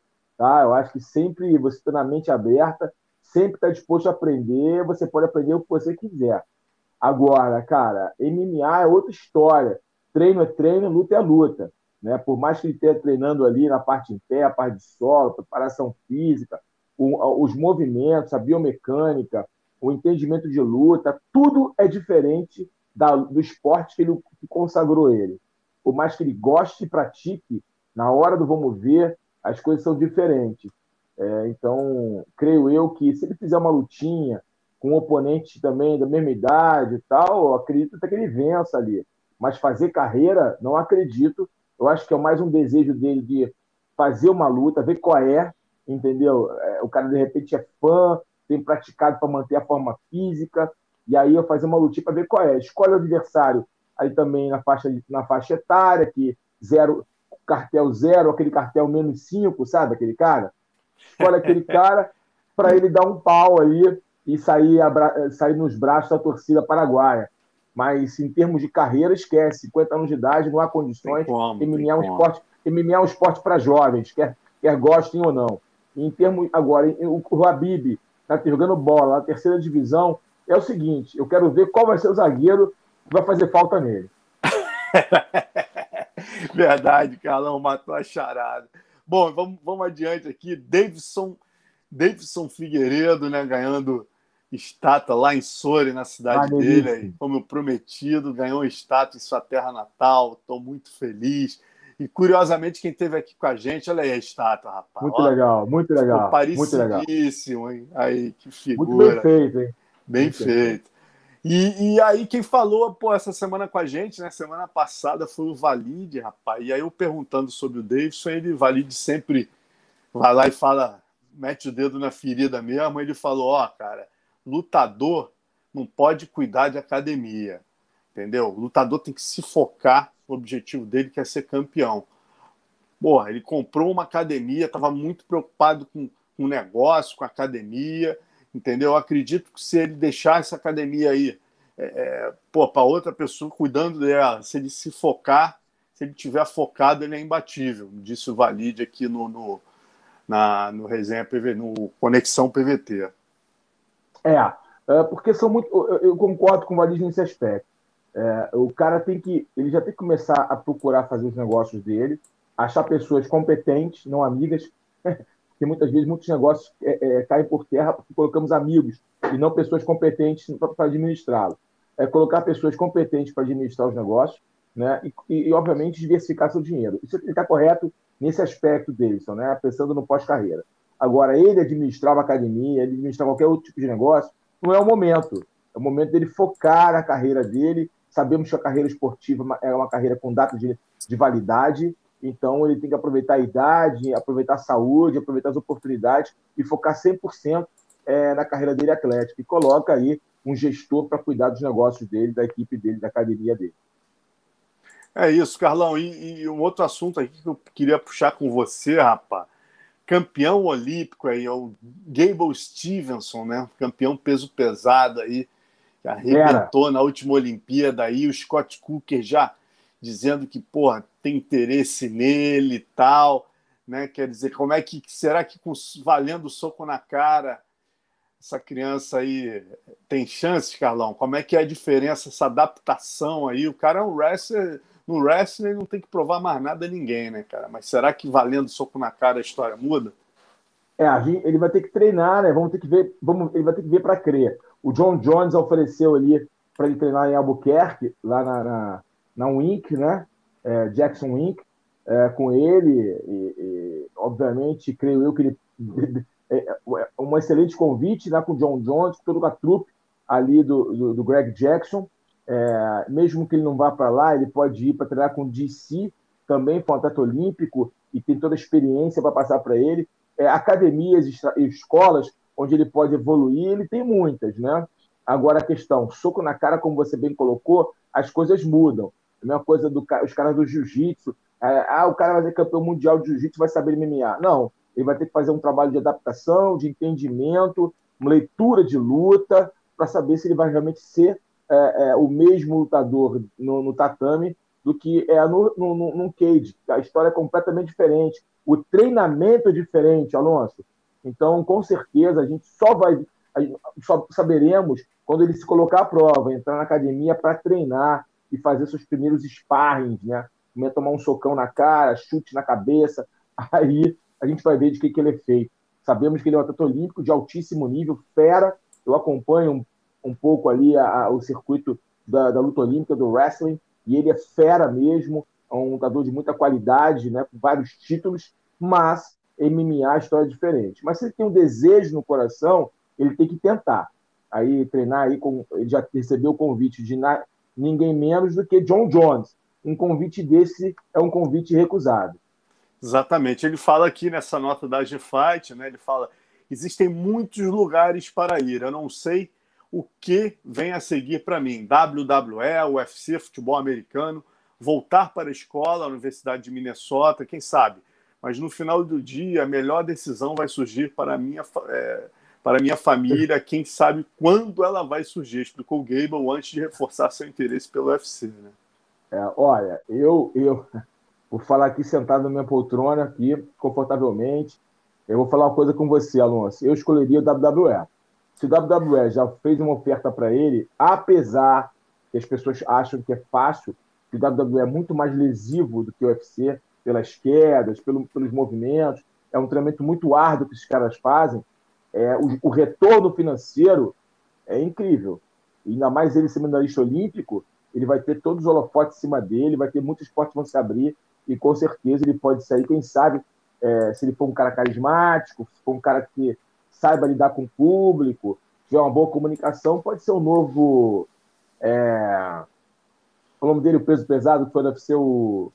Tá? Eu acho que sempre você está na mente aberta, sempre está disposto a aprender, você pode aprender o que você quiser. Agora, cara, MMA é outra história. Treino é treino, luta é luta. Né? Por mais que ele esteja treinando ali na parte em pé, a parte de solo, preparação física, o, os movimentos, a biomecânica, o entendimento de luta, tudo é diferente da, do esporte que ele que consagrou ele. Por mais que ele goste e pratique, na hora do vamos ver, as coisas são diferentes. É, então, creio eu que se ele fizer uma lutinha, com um oponente também da mesma idade e tal, acredito até que ele vença ali. Mas fazer carreira, não acredito. Eu acho que é mais um desejo dele de fazer uma luta, ver qual é, entendeu? É, o cara de repente é fã, tem praticado para manter a forma física, e aí eu fazer uma luta para ver qual é. Escolhe o adversário aí também na faixa, na faixa etária, que zero, cartel zero, aquele cartel menos cinco, sabe? Aquele cara. Escolhe aquele cara para ele dar um pau aí e sair, sair nos braços da torcida paraguaia. Mas em termos de carreira, esquece. 50 anos de idade, não há condições. Como, MMA, é um esporte, MMA é um esporte para jovens, quer, quer gostem ou não. em termos, agora, o, o Habib está jogando bola na terceira divisão. É o seguinte: eu quero ver qual vai ser o zagueiro que vai fazer falta nele. Verdade, Carlão, matou a charada. Bom, vamos, vamos adiante aqui. Davidson, Davidson Figueiredo, né, ganhando estátua lá em Sori, na cidade dele, aí, como prometido, ganhou estátua em sua terra natal. Estou muito feliz. E curiosamente, quem esteve aqui com a gente, olha aí a estátua, rapaz. Muito Ó, legal, muito legal. Parecidíssimo, hein? Aí, que figura. Muito bem feito, hein? Bem muito feito. E, e, aí, quem falou pô, essa semana com a gente, né? Semana passada foi o Valide, rapaz. E aí, eu perguntando sobre o Davidson, ele, Valide, sempre vai lá e fala, mete o dedo na ferida mesmo. Ele falou: Ó, oh, cara, lutador não pode cuidar de academia, entendeu? O lutador tem que se focar no objetivo dele, que é ser campeão. Porra, ele comprou uma academia, estava muito preocupado com o negócio, com a academia, entendeu? Eu acredito que se ele deixar essa academia aí, é, é para outra pessoa cuidando dela, se ele se focar, se ele tiver focado, ele é imbatível, disse o Valide aqui no, no, na, no resenha PV, no Conexão PVT. É, é, porque são muito. Eu concordo com o Valide nesse aspecto. É, o cara tem que. Ele já tem que começar a procurar fazer os negócios dele, achar pessoas competentes, não amigas, porque muitas vezes muitos negócios é, é, caem por terra porque colocamos amigos e não pessoas competentes para administrá-los. É colocar pessoas competentes para administrar os negócios, né? E, e, e obviamente diversificar seu dinheiro. Isso está correto nesse aspecto Davidson, né? Pensando no pós-carreira. Agora, ele administrar uma academia, ele administrar qualquer outro tipo de negócio, não é o momento. É o momento dele focar na carreira dele. Sabemos que a carreira esportiva é uma carreira com data de, de validade, então ele tem que aproveitar a idade, aproveitar a saúde, aproveitar as oportunidades e focar 100% é, na carreira dele atlética. E coloca aí um gestor para cuidar dos negócios dele, da equipe dele, da academia dele. É isso, Carlão. E, e, um outro assunto aqui que eu queria puxar com você, rapaz, campeão olímpico aí, é o Gable Stevenson, né? Campeão peso pesado aí, que arrebentou Era. na última Olimpíada aí, o Scott Cooker já dizendo que, porra, tem interesse nele e tal, né? Quer dizer, como é que será que com, valendo soco na cara essa criança aí tem chance, Carlão? Como é que é a diferença, essa adaptação aí? O cara é um wrestler no wrestling não tem que provar mais nada a ninguém, né, cara? Mas será que valendo soco na cara a história muda? É, ele vai ter que treinar, né? Vamos ter que ver, vamos, ele vai ter que ver para crer. O John Jones ofereceu ali para ele treinar em Albuquerque, lá na, na, na Wink, né? É, Jackson Wink, é, com ele, e, e, obviamente, creio eu que ele. É, é, um excelente convite né, com o John Jones, com toda a trupe ali do, do, do Greg Jackson. É, mesmo que ele não vá para lá, ele pode ir para treinar com o DC, também atleta olímpico e tem toda a experiência para passar para ele. É, academias e escolas onde ele pode evoluir, ele tem muitas, né? Agora a questão, soco na cara, como você bem colocou, as coisas mudam. A mesma coisa dos do, caras do jiu-jitsu. É, ah, o cara vai ser campeão mundial de jiu-jitsu vai saber MMA. Não, ele vai ter que fazer um trabalho de adaptação, de entendimento, uma leitura de luta, para saber se ele vai realmente ser é, é, o mesmo lutador no, no, tatame do que é no, no, no, cage. A história é completamente diferente. O treinamento é diferente, Alonso. Então, com certeza, a gente só vai. Só saberemos quando ele se colocar à prova, entrar na academia para treinar e fazer seus primeiros sparrings, né? Tomar um socão na cara, chute na cabeça. Aí a gente vai ver de que, que ele é feito. Sabemos que ele é um atleta olímpico de altíssimo nível, fera. Eu acompanho um pouco ali a, a, o circuito da, da, luta olímpica, do wrestling, e ele é fera mesmo, é um lutador de muita qualidade, né, com vários títulos, mas MMA a história é diferente. Mas se ele tem um desejo no coração, ele tem que tentar. Aí treinar aí com, ele já recebeu o convite de ninguém menos do que John Jones. Um convite desse é um convite recusado. Exatamente. Ele fala aqui nessa nota da G-Fight, né? Ele fala: existem muitos lugares para ir. Eu não sei o que vem a seguir para mim. WWE, UFC, futebol americano, voltar para a escola, a Universidade de Minnesota, quem sabe. Mas no final do dia, a melhor decisão vai surgir para a minha, é, para minha família, quem sabe quando ela vai surgir, explicou o Gable antes de reforçar seu interesse pelo UFC. Né? É, olha, eu, eu vou falar aqui sentado na minha poltrona, aqui, confortavelmente. Eu vou falar uma coisa com você, Alonso. Eu escolheria o WWE se o WWE já fez uma oferta para ele, apesar que as pessoas acham que é fácil, que o WWE é muito mais lesivo do que o UFC, pelas quedas, pelo, pelos movimentos, é um treinamento muito árduo que esses caras fazem, é, o, o retorno financeiro é incrível. E ainda mais ele seminarista olímpico, ele vai ter todos os holofotes em cima dele, vai ter muitos esportes vão se abrir, e com certeza ele pode sair, quem sabe, é, se ele for um cara carismático, se for um cara que saiba lidar com o público, tiver uma boa comunicação, pode ser um novo. É, o nome dele, o peso pesado, que foi ser o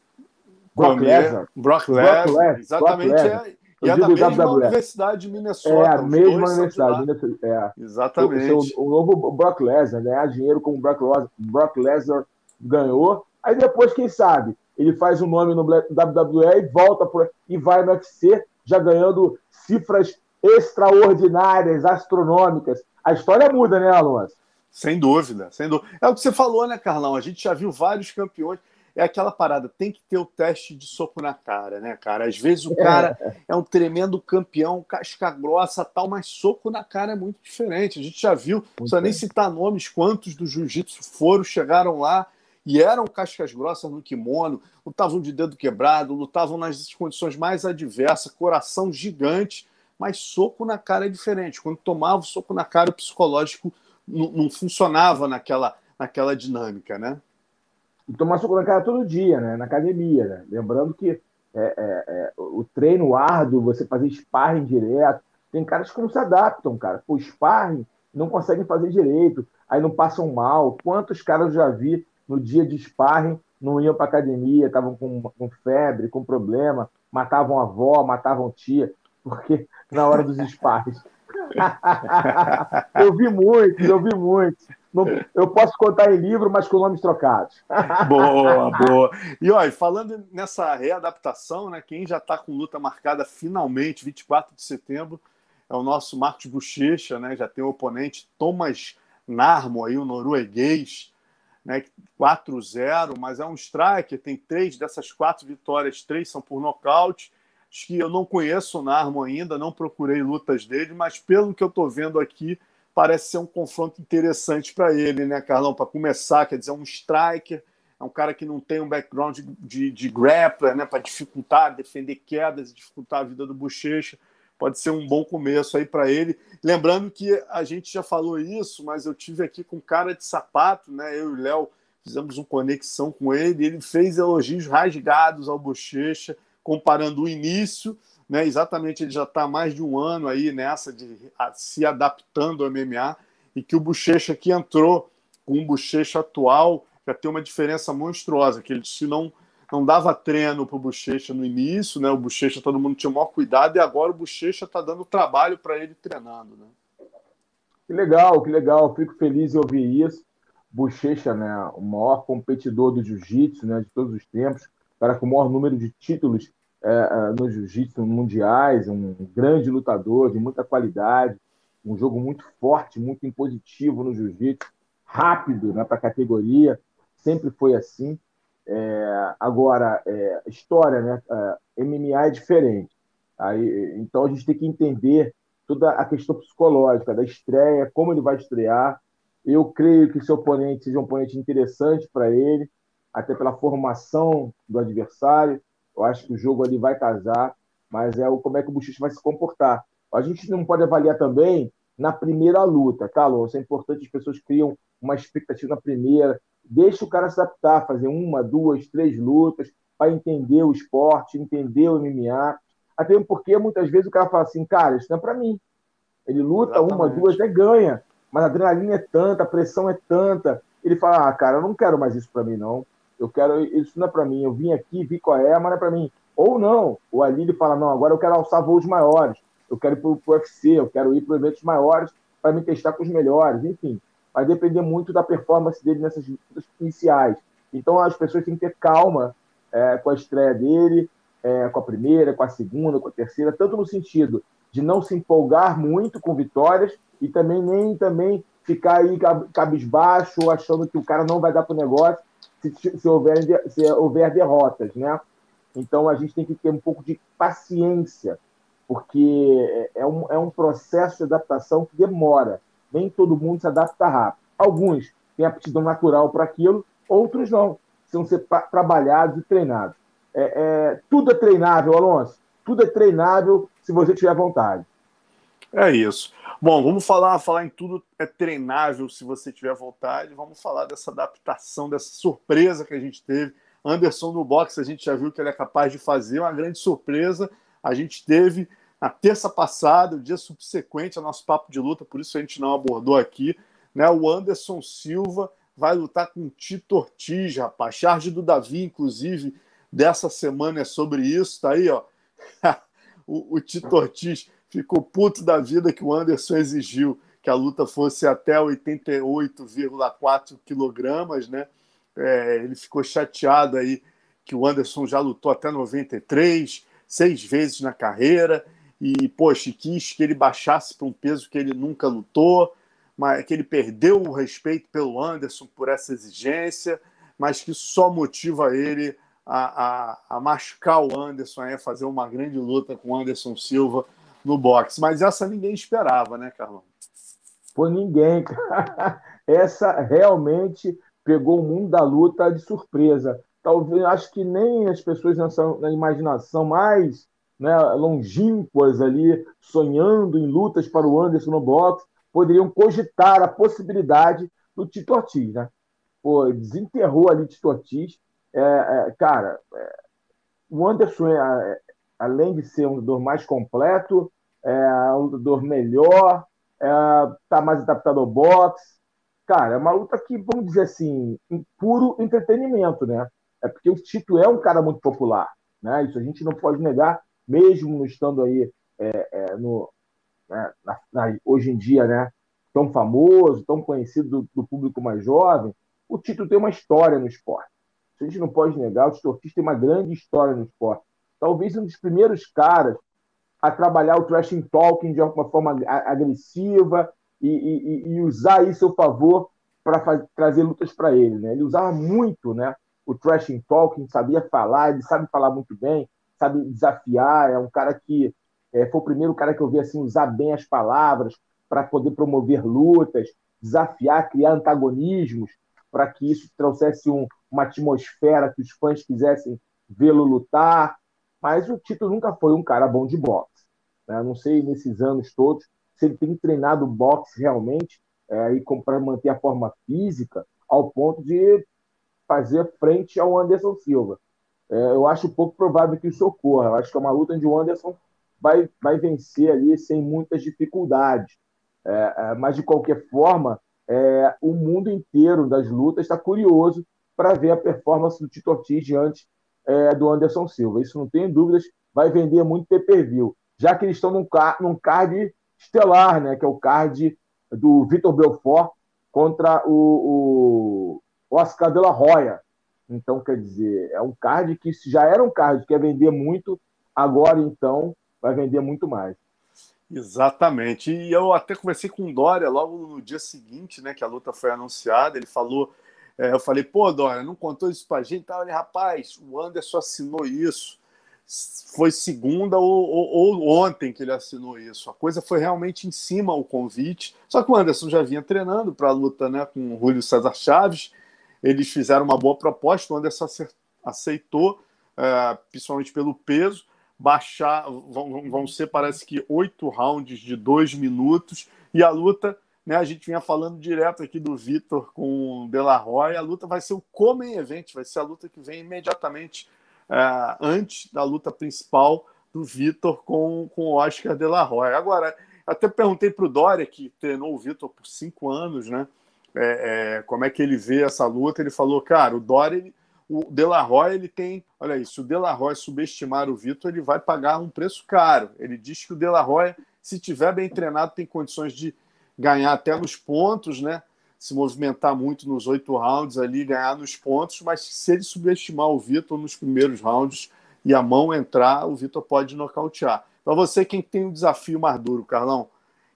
Brock Lesnar. Brock Lesnar, exatamente. Brock É, e é da mesma WWE. universidade de Minnesota. É a mesma universidade. É. Exatamente. O, o, novo Brock Lesnar, ganhar dinheiro como Brock Lesnar, Brock Lesnar ganhou. Aí depois, quem sabe, ele faz um nome no WWE e volta por, e vai no UFC, já ganhando cifras extraordinárias, astronômicas. A história muda, né, Alonso? Sem dúvida, sem dúvida. É o que você falou, né, Carlão? A gente já viu vários campeões é aquela parada, tem que ter o teste de soco na cara, né, cara? Às vezes o cara é, é um tremendo campeão, casca grossa tal, mas soco na cara é muito diferente. A gente já viu, não precisa nem citar nomes, quantos do jiu-jitsu foram, chegaram lá e eram cascas grossas no kimono, lutavam de dedo quebrado, lutavam nas condições mais adversas, coração gigante, mas soco na cara é diferente. Quando tomava o soco na cara, o psicológico não, não funcionava naquela, naquela dinâmica, né? E tomar soco na cara todo dia, né? Na academia, né? Lembrando que é, é, é, o treino árduo, você fazer sparring direto, tem caras que não se adaptam, cara. O sparring não conseguem fazer direito, aí não passam mal. Quantos caras eu já vi no dia de sparring não iam para academia, estavam com, com febre, com problema, matavam avó, matavam tia, porque na hora dos sparrings. eu vi muitos, eu vi muitos. Eu posso contar em livro, mas com nomes trocados. boa, boa. E olha, falando nessa readaptação, né? Quem já está com luta marcada finalmente, 24 de setembro, é o nosso Marcos Bochecha, né? Já tem o oponente Thomas Narmo, aí, o norueguês, né? 4-0, mas é um striker, tem três dessas quatro vitórias, três são por nocaute. Acho que eu não conheço o Narmo ainda, não procurei lutas dele, mas pelo que eu estou vendo aqui, parece ser um confronto interessante para ele, né, Carlão? Para começar, quer dizer, é um striker, é um cara que não tem um background de, de, de grappler, né, para dificultar, defender quedas, dificultar a vida do Bochecha. Pode ser um bom começo aí para ele. Lembrando que a gente já falou isso, mas eu tive aqui com cara de sapato, né? Eu e o Léo fizemos uma conexão com ele, ele fez elogios rasgados ao Bochecha, comparando o início né? Exatamente, ele já está há mais de um ano aí nessa de a, se adaptando ao MMA e que o Bochecha que entrou com o Bochecha atual já tem uma diferença monstruosa, que ele se não não dava treino para o Bochecha no início, né? O Bochecha todo mundo tinha o maior cuidado e agora o Bochecha está dando trabalho para ele treinando, né? Que legal, que legal. Fico feliz em ouvir isso. Bochecha, né, o maior competidor do jiu-jitsu, né, de todos os tempos, cara com o maior número de títulos é, é, no jiu-jitsu mundiais, um grande lutador de muita qualidade, um jogo muito forte, muito impositivo no jiu-jitsu, rápido né, para a categoria, sempre foi assim. É, agora, é, história, né? É, MMA é diferente. Aí, então a gente tem que entender toda a questão psicológica da estreia, como ele vai estrear. Eu creio que seu oponente seja um oponente interessante para ele, até pela formação do adversário. Eu acho que o jogo ali vai casar, mas é o como é que o Buchiche vai se comportar. A gente não pode avaliar também na primeira luta, tá, Alonso? É importante as pessoas criam uma expectativa na primeira. Deixa o cara se adaptar, fazer uma, duas, três lutas para entender o esporte, entender o MMA. Até porque muitas vezes o cara fala assim, cara, isso não é para mim. Ele luta Exatamente. uma, duas, até ganha, mas a adrenalina é tanta, a pressão é tanta. Ele fala, ah, cara, eu não quero mais isso para mim, não eu quero, isso não é para mim, eu vim aqui, vi qual é, mas não é para mim. Ou não, o ele fala, não, agora eu quero alçar voos maiores, eu quero ir para o UFC, eu quero ir para eventos maiores para me testar com os melhores, enfim. Vai depender muito da performance dele nessas lutas iniciais. Então as pessoas têm que ter calma é, com a estreia dele, é, com a primeira, com a segunda, com a terceira, tanto no sentido de não se empolgar muito com vitórias e também nem também ficar aí cabisbaixo, achando que o cara não vai dar para o negócio, se, se, houver, se houver derrotas, né? Então a gente tem que ter um pouco de paciência, porque é um, é um processo de adaptação que demora. Nem todo mundo se adapta rápido. Alguns têm aptidão natural para aquilo, outros não. Precisam ser trabalhados e treinados. É, é, tudo é treinável, Alonso. Tudo é treinável se você tiver vontade. É isso. Bom, vamos falar, falar em tudo é treinável se você tiver vontade. Vamos falar dessa adaptação, dessa surpresa que a gente teve. Anderson no boxe, a gente já viu que ele é capaz de fazer uma grande surpresa. A gente teve na terça passada, o dia subsequente ao nosso papo de luta, por isso a gente não abordou aqui, né? O Anderson Silva vai lutar com o Tito Ortiz, rapaz. Charge do Davi, inclusive, dessa semana é sobre isso. Tá aí, ó. o, o Tito Ortiz ficou puto da vida que o Anderson exigiu que a luta fosse até 88,4 quilogramas, né? É, ele ficou chateado aí que o Anderson já lutou até 93, seis vezes na carreira, e, poxa, quis que ele baixasse para um peso que ele nunca lutou, mas que ele perdeu o respeito pelo Anderson por essa exigência, mas que só motiva ele a, a, a machucar o Anderson, a fazer uma grande luta com o Anderson Silva no boxe. Mas essa ninguém esperava, né, Carlão? Foi ninguém. essa realmente pegou o mundo da luta de surpresa. Talvez, acho que nem as pessoas nessa, na imaginação mais né, longínquas ali, sonhando em lutas para o Anderson no boxe, poderiam cogitar a possibilidade do Tito Ortiz. Né? Pô, desenterrou ali Tito Ortiz. É, é, cara, é, o Anderson, é, é, além de ser um lutador mais completo, é um lutador melhor, está mais adaptado ao boxe, cara, é uma luta que, vamos dizer assim, puro entretenimento, né? É porque o Tito é um cara muito popular, né? Isso a gente não pode negar, mesmo estando aí é, é, no, né, na, na, hoje em dia, né? Tão famoso, tão conhecido do, do, público mais jovem, o Tito tem uma história no esporte. Isso a gente não pode negar, o Tito tem uma grande história no esporte. Talvez um dos primeiros caras a trabalhar o trashing talking de uma forma agressiva, e, e, e usar isso a seu favor para trazer lutas para ele. Né? Ele usava muito né, o trashing talking, sabia falar, ele sabe falar muito bem, sabe desafiar, é um cara que é, foi o primeiro cara que eu vi assim, usar bem as palavras para poder promover lutas, desafiar, criar antagonismos, para que isso trouxesse um, uma atmosfera que os fãs quisessem vê-lo lutar. Mas o Tito nunca foi um cara bom de boxe. Né? Não sei nesses anos todos se ele tem treinado boxe realmente é, para manter a forma física ao ponto de fazer frente ao Anderson Silva. É, eu acho pouco provável que isso ocorra. Eu acho que é uma luta onde o Anderson vai, vai vencer ali sem muitas dificuldades. É, é mas, de qualquer forma, é, o mundo inteiro das lutas está curioso para ver a performance do Tito Ortiz diante é, do Anderson Silva. Isso não tem dúvidas, vai vender muito pay-per-view, já que eles estão num, num card estelar, né, que é o card do Vitor Belfort contra o, o Oscar de la Hoya. Então, quer dizer, é um card que já era um card que ia vender muito, agora então vai vender muito mais. Exatamente. E eu até conversei com o Dória logo no dia seguinte, né, que a luta foi anunciada. Ele falou, é, eu falei, pô, Dória, não contou isso pra gente? Ele, rapaz, o Anderson assinou isso foi segunda ou, ou, ou, ontem que ele assinou isso. A coisa foi realmente em cima o convite. Só que o Anderson já vinha treinando para a luta né, com o Julio César Chaves. Eles fizeram uma boa proposta, o Anderson aceitou, é, principalmente pelo peso. Baixar, vão, vão ser, parece que, oito rounds de dois minutos. E a luta, né, a gente vinha falando direto aqui do Vitor com o a luta vai ser o Comem Event, vai ser a luta que vem imediatamente é, antes da luta principal do Vitor com, com o Oscar de la Hoya. Agora, até perguntei para o Dória, que treinou o Vitor por cinco anos, né? É, é, como é que ele vê essa luta? Ele falou, cara, o Dória, ele, o De La Roya, ele tem. Olha isso, o De La Roya subestimar o Vitor, ele vai pagar um preço caro. Ele diz que o De La Roya, se tiver bem treinado, tem condições de ganhar até nos pontos, né? se movimentar muito nos oito rounds ali, ganhar nos pontos, mas se ele subestimar o Vitor nos primeiros rounds e a mão entrar, o Vitor pode nocautear. Para você, quem tem o um desafio mais duro, Carlão?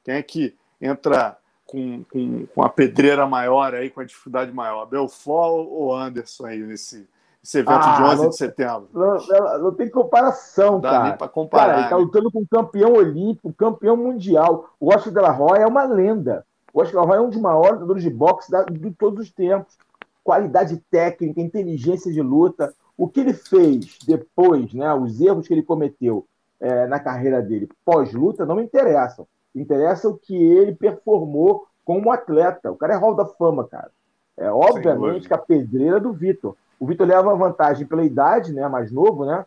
Quem é que entra com, com, com a pedreira maior aí, com a dificuldade maior? Belfort ou Anderson aí nesse, esse evento ah, de 11 não, de setembro? Não, não, não tem comparação, Dá cara. Nem para comparar. Cara, ele está lutando com um campeão olímpico, campeão mundial. O Oscar de la Roya é uma lenda. O Oscar Roy é um dos maiores lutadores de boxe de todos os tempos. Qualidade técnica, inteligência de luta. O que ele fez depois, né, os erros que ele cometeu é, na carreira dele pós-luta, não me interessam. Interessa o que ele performou como atleta. O cara é Hall da Fama, cara. É obviamente que a pedreira do Vitor. O Vitor leva vantagem pela idade, né? Mais novo, né?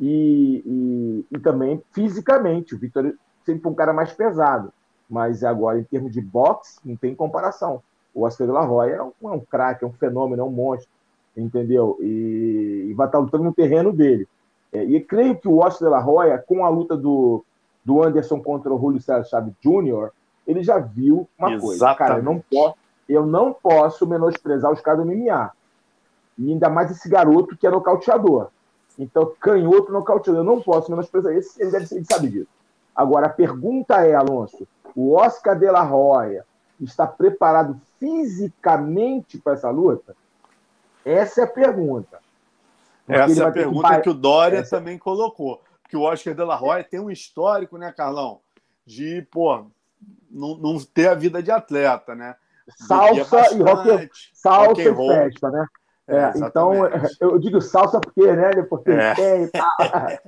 E, e, e também fisicamente. O Vitor sempre foi um cara mais pesado. Mas agora, em termos de boxe, não tem comparação. O Oscar de la Roya é um, é um craque, é um fenômeno, é um monstro, entendeu? E, e vai estar lutando no terreno dele. É, e creio que o Oscar de la Roya, com a luta do, do Anderson contra o Julio César Chaves Jr., ele já viu uma Exatamente. coisa. Cara, eu não, posso, eu não posso menosprezar os caras do MMA. E ainda mais esse garoto que é nocauteador. Então, canhoto nocauteador. Eu não posso menosprezar esse, ele deve ser, ele sabe disso. Agora, a pergunta é, Alonso, o Oscar de la Roya está preparado fisicamente para essa luta? Essa é a pergunta. Porque essa é a pergunta que... que, o Dória essa... também colocou. Porque o Oscar de la Roya tem um histórico, né, Carlão? De, pô, não, não ter a vida de atleta, né? Salsa e rock, salsa rock e festa, né? É, é, então, eu digo salsa porque, né? Porque é. tem,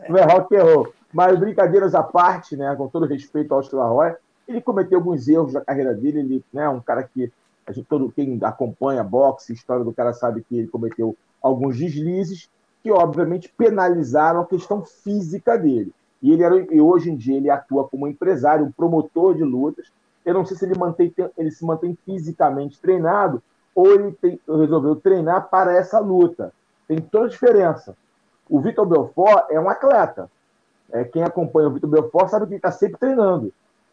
não é rock and roll. Mas brincadeiras à parte, né? Com todo respeito ao Oscar Roy, ele cometeu alguns erros na carreira dele. Ele é né, um cara que a gente, todo quem acompanha boxe, história do cara sabe que ele cometeu alguns deslizes que obviamente penalizaram a questão física dele. E ele era, e hoje em dia ele atua como empresário, um promotor de lutas. Eu não sei se ele, mantém, ele se mantém fisicamente treinado ou ele tem, resolveu treinar para essa luta. Tem toda a diferença. O Vitor Belfort é um atleta. É, quem acompanha o Vitor Belfort sabe que ele está sempre treinando.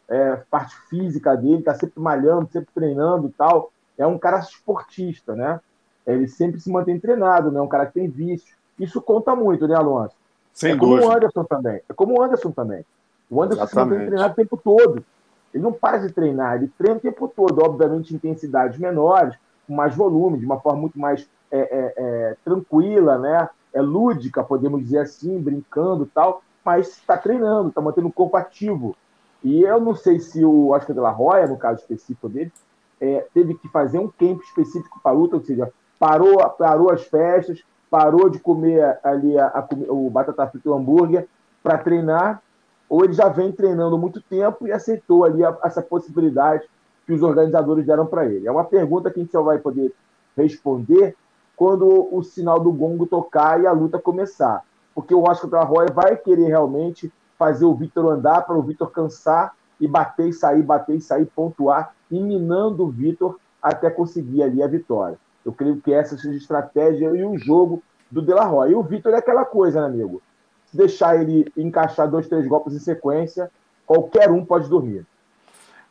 É, parte física dele, está sempre malhando, sempre treinando tal. É um cara esportista, né? Ele sempre se mantém treinado, né? Um cara que tem vício. Isso conta muito, né, Alonso? Sem é dúvida. como o Anderson também. É como o Anderson também. O Anderson Exatamente. se mantém treinado o tempo todo. Ele não para de treinar, ele treina o tempo todo, obviamente, intensidades menores, com mais volume, de uma forma muito mais é, é, é, tranquila, né? É lúdica, podemos dizer assim, brincando tal, mas está treinando, está mantendo o corpo ativo. E eu não sei se o Oscar de la Roya, no caso específico dele, é, teve que fazer um camp específico para a luta, ou seja, parou, parou as festas, parou de comer ali a, a, o batata frita e o hambúrguer para treinar, ou ele já vem treinando muito tempo e aceitou ali a, essa possibilidade que os organizadores deram para ele. É uma pergunta que a gente só vai poder responder quando o sinal do gongo tocar e a luta começar. Porque o Oscar da Roya vai querer realmente fazer o Vitor andar para o Vitor cansar e bater e sair, bater e sair, pontuar, e minando o Vitor até conseguir ali a vitória. Eu creio que essa seja a estratégia e o jogo do De La Roya. E o Vitor é aquela coisa, né, amigo? Se deixar ele encaixar dois, três golpes em sequência, qualquer um pode dormir.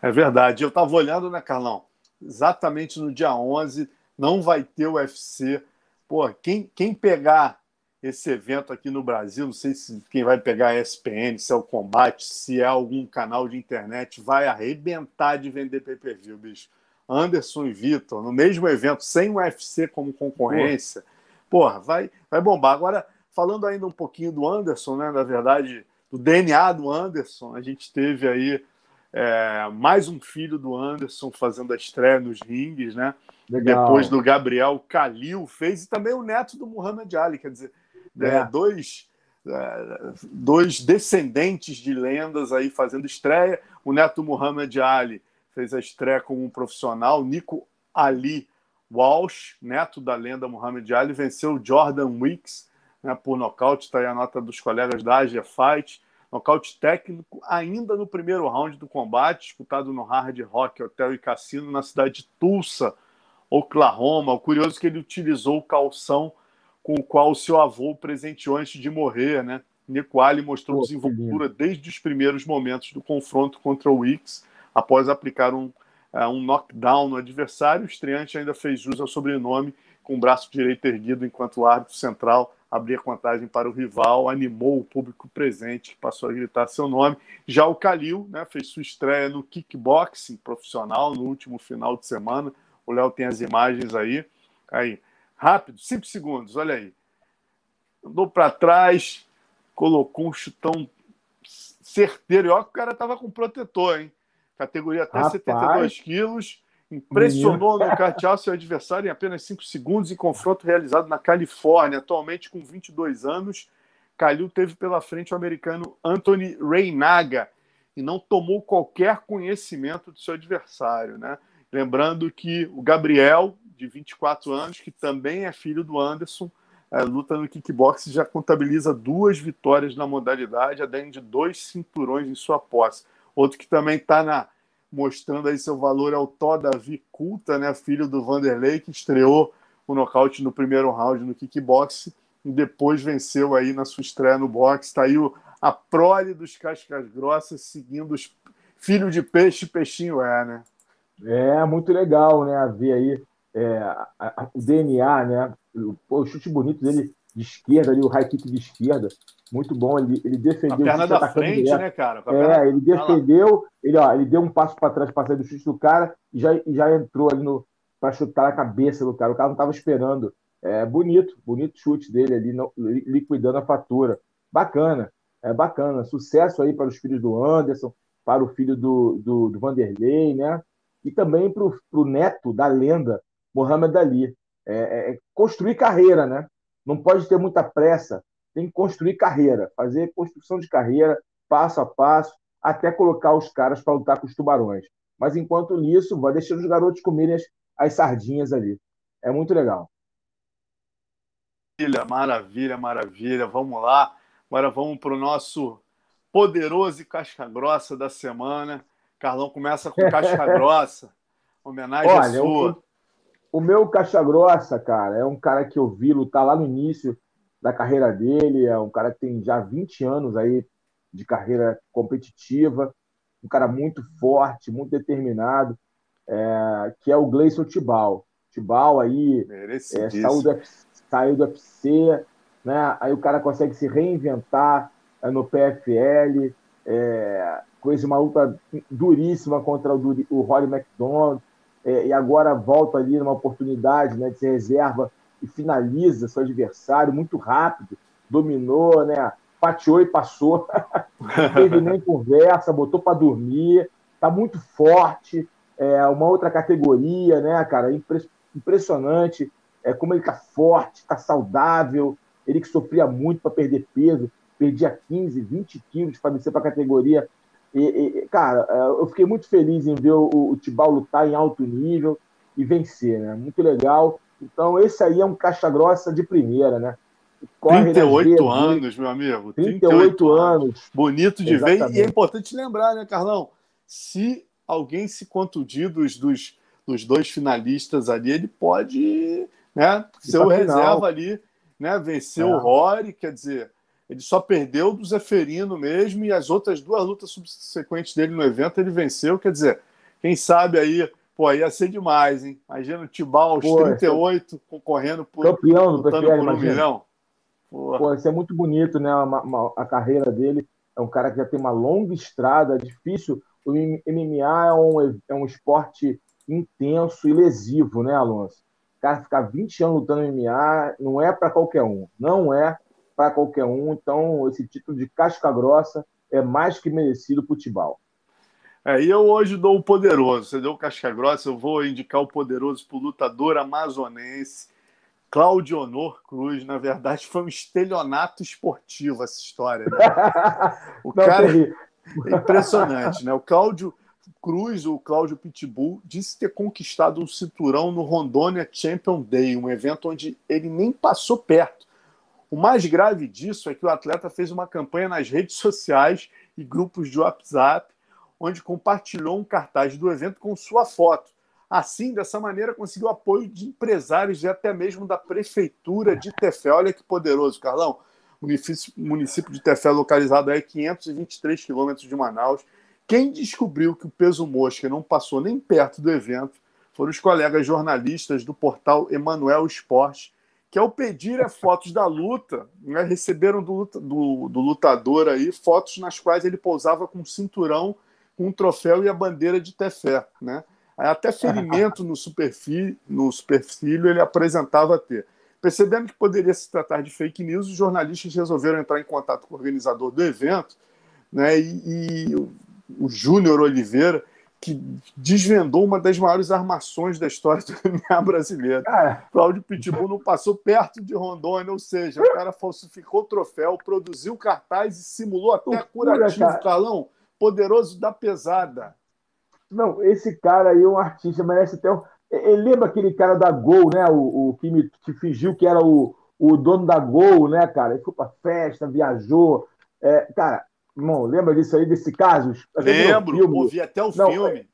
É verdade. Eu estava olhando, né, Carlão? Exatamente no dia 11, não vai ter o UFC. Pô, quem, quem pegar esse evento aqui no Brasil, não sei se quem vai pegar a ESPN, se é o Combate, se é algum canal de internet, vai arrebentar de vender pay-per-view, bicho. Anderson e Vitor, no mesmo evento, sem o UFC como concorrência, porra, vai, vai bombar. Agora, falando ainda um pouquinho do Anderson, né? Na verdade, do DNA do Anderson, a gente teve aí é, mais um filho do Anderson fazendo a estreia nos ringues, né? Legal. Depois do Gabriel Calil fez, e também o neto do Muhammad Ali, quer dizer, é. É, dois, é, dois descendentes de lendas aí fazendo estreia. O neto do Muhammad Ali fez a estreia como um profissional. Nico Ali Walsh, neto da lenda Muhammad Ali, venceu Jordan Weeks né, por nocaute. Está aí a nota dos colegas da Asia Fight. Nocaute técnico ainda no primeiro round do combate, disputado no Hard Rock Hotel e Cassino na cidade de Tulsa, Oklahoma. O curioso é que ele utilizou o calção com o qual o seu avô presenteou antes de morrer, né? Nico Ali mostrou desenvoltura desde os primeiros momentos do confronto contra o Weeks após aplicar um, uh, um knockdown no adversário. O estreante ainda fez jus ao sobrenome com o braço direito erguido enquanto o árbitro central abria contagem para o rival, animou o público presente que passou a gritar seu nome. Já o Calil né, fez sua estreia no kickboxing profissional no último final de semana. O Léo tem as imagens aí. Aí, rápido, cinco segundos, olha aí. Andou para trás, colocou um chutão certeiro. E olha que o cara tava com protetor, hein? categoria até Rapaz. 72 quilos. Impressionou no nocautear seu adversário em apenas 5 segundos em confronto realizado na Califórnia. Atualmente com 22 anos, Calil teve pela frente o americano Anthony Reynaga, e não tomou qualquer conhecimento do seu adversário. Né? Lembrando que o Gabriel, de 24 anos, que também é filho do Anderson, é, luta no kickbox já contabiliza duas vitórias na modalidade, além de dois cinturões em sua posse. Outro que também está na mostrando aí seu valor é o Tó Davi Culta, né, filho do Vanderlei, que estreou o nocaute no primeiro round no kickbox e depois venceu aí na sua estreia no boxe. Está aí o, a prole dos cascas grossas seguindo os filho de peixe, peixinho é, né? É, muito legal, né, ver aí é, a, a, o DNA, né, o, o, chute bonito dele de esquerda, ali, o high kick de esquerda, muito bom. Ele, ele defendeu. A perna da frente, direto. né, cara? é, perna... ele defendeu, ele, ó, ele deu um passo para trás para sair do chute do cara e já, e já entrou ali no para chutar a cabeça do cara. O cara não estava esperando. É bonito, bonito chute dele ali, não, liquidando a fatura. Bacana, é bacana. Sucesso aí para os filhos do Anderson, para o filho do, do, do Vanderlei, né? E também para o neto da lenda, Mohamed Ali. É, é, é, construir carreira, né? Não pode ter muita pressa, tem que construir carreira, fazer construção de carreira, passo a passo, até colocar os caras para lutar com os tubarões. Mas enquanto nisso, vai deixando os garotos comerem as, as sardinhas ali. É muito legal. Maravilha, maravilha, maravilha. Vamos lá. Agora vamos para o nosso poderoso e casca grossa da semana. Carlão começa com casca grossa. Homenagem Olha, sua. O, meu caixa grossa, cara, é um cara que eu vi lutar lá no início da carreira dele. É um cara que tem já 20 anos aí de carreira competitiva. Um cara muito forte, muito determinado é, que é o Gleison Tibal. Tibal aí é, saiu, do, saiu do UFC, né? aí o cara consegue se reinventar é, no PFL, é, fez uma luta duríssima contra o, o Rory McDonald, é, e agora volta ali numa oportunidade né, de ser reserva e finaliza seu adversário muito rápido, dominou, né? Pateou e passou, não teve nem conversa, botou para dormir, tá muito forte, é uma outra categoria, né, cara? Impressionante é, como ele tá forte, tá saudável. Ele que sofria muito para perder peso, perdia 15, 20 quilos para descer para a categoria. E, e, cara, é, eu fiquei muito feliz em ver o, o Tibau lutar em alto nível e vencer, né? Muito legal. Então, esse aí é um caixa grossa de primeira, né? Corre 38 anos, meu amigo. 38, 38 anos. Bonito de Exatamente. ver. E é importante lembrar, né, Carlão? Se alguém se contundir dos, dos, dos dois finalistas ali, ele pode né, ser o reserva ali, né, vencer é. o Rory, quer dizer, ele só perdeu do Zeferino mesmo e as outras duas lutas subsequentes dele no evento ele venceu, quer dizer, quem sabe aí, pô, ia ser demais, hein? Imagina o Tibal aos pô, 38 concorrendo por, campeão do PFL, por um imagina. milhão. Pô. pô, isso é muito bonito, né? Uma, uma, a carreira dele. É um cara que já tem uma longa estrada, difícil o MMA é um, é um esporte intenso e lesivo, né, Alonso? O cara ficar 20 anos lutando MMA não é para qualquer um. Não é para qualquer um. Então, esse título de casca grossa é mais que merecido para o Tibal. É, e eu hoje dou o poderoso. Você deu o casca grossa, eu vou indicar o poderoso para o lutador amazonense Claudio Honor Cruz. Na verdade, foi um estelionato esportivo essa história. Né? O não, cara. É impressionante, né? O Cláudio Cruz, o Cláudio Pitbull, disse ter conquistado um cinturão no Rondônia Champion Day, um evento onde ele nem passou perto. O mais grave disso é que o atleta fez uma campanha nas redes sociais e grupos de WhatsApp, onde compartilhou um cartaz do evento com sua foto. Assim, dessa maneira, conseguiu apoio de empresários e até mesmo da prefeitura de Tefé. Olha que poderoso, Carlão município, município de Tefé, localizado a 523 quilômetros de Manaus. Quem descobriu que o peso mosca não passou nem perto do evento foram os colegas jornalistas do portal Emanuel Esporte, que ao pedir fotos da luta, né, receberam do, do, do, lutador aí fotos nas quais ele pousava com um cinturão, com um troféu e a bandeira de Tefé. Né? Até ferimento no superfície, no supercílio ele apresentava ter. Percebendo que poderia se tratar de fake news, os jornalistas resolveram entrar em contato com o organizador do evento, né, e, e o Júnior Oliveira, que desvendou uma das maiores armações da história do MMA brasileiro. Ah. Cláudio Pitbull não passou perto de Rondônia, ou seja, o cara falsificou o troféu, produziu cartaz e simulou até curativo, cara. Carlão. poderoso da pesada. Não, esse cara aí é um artista, merece até um. Ele lembra aquele cara da Gol, né? O, o que, me, que fingiu que era o, o dono da Gol, né, cara? Ele foi pra festa, viajou. É, cara, irmão, lembra disso aí, desse caso? Lembro, ouvi até o Não, filme.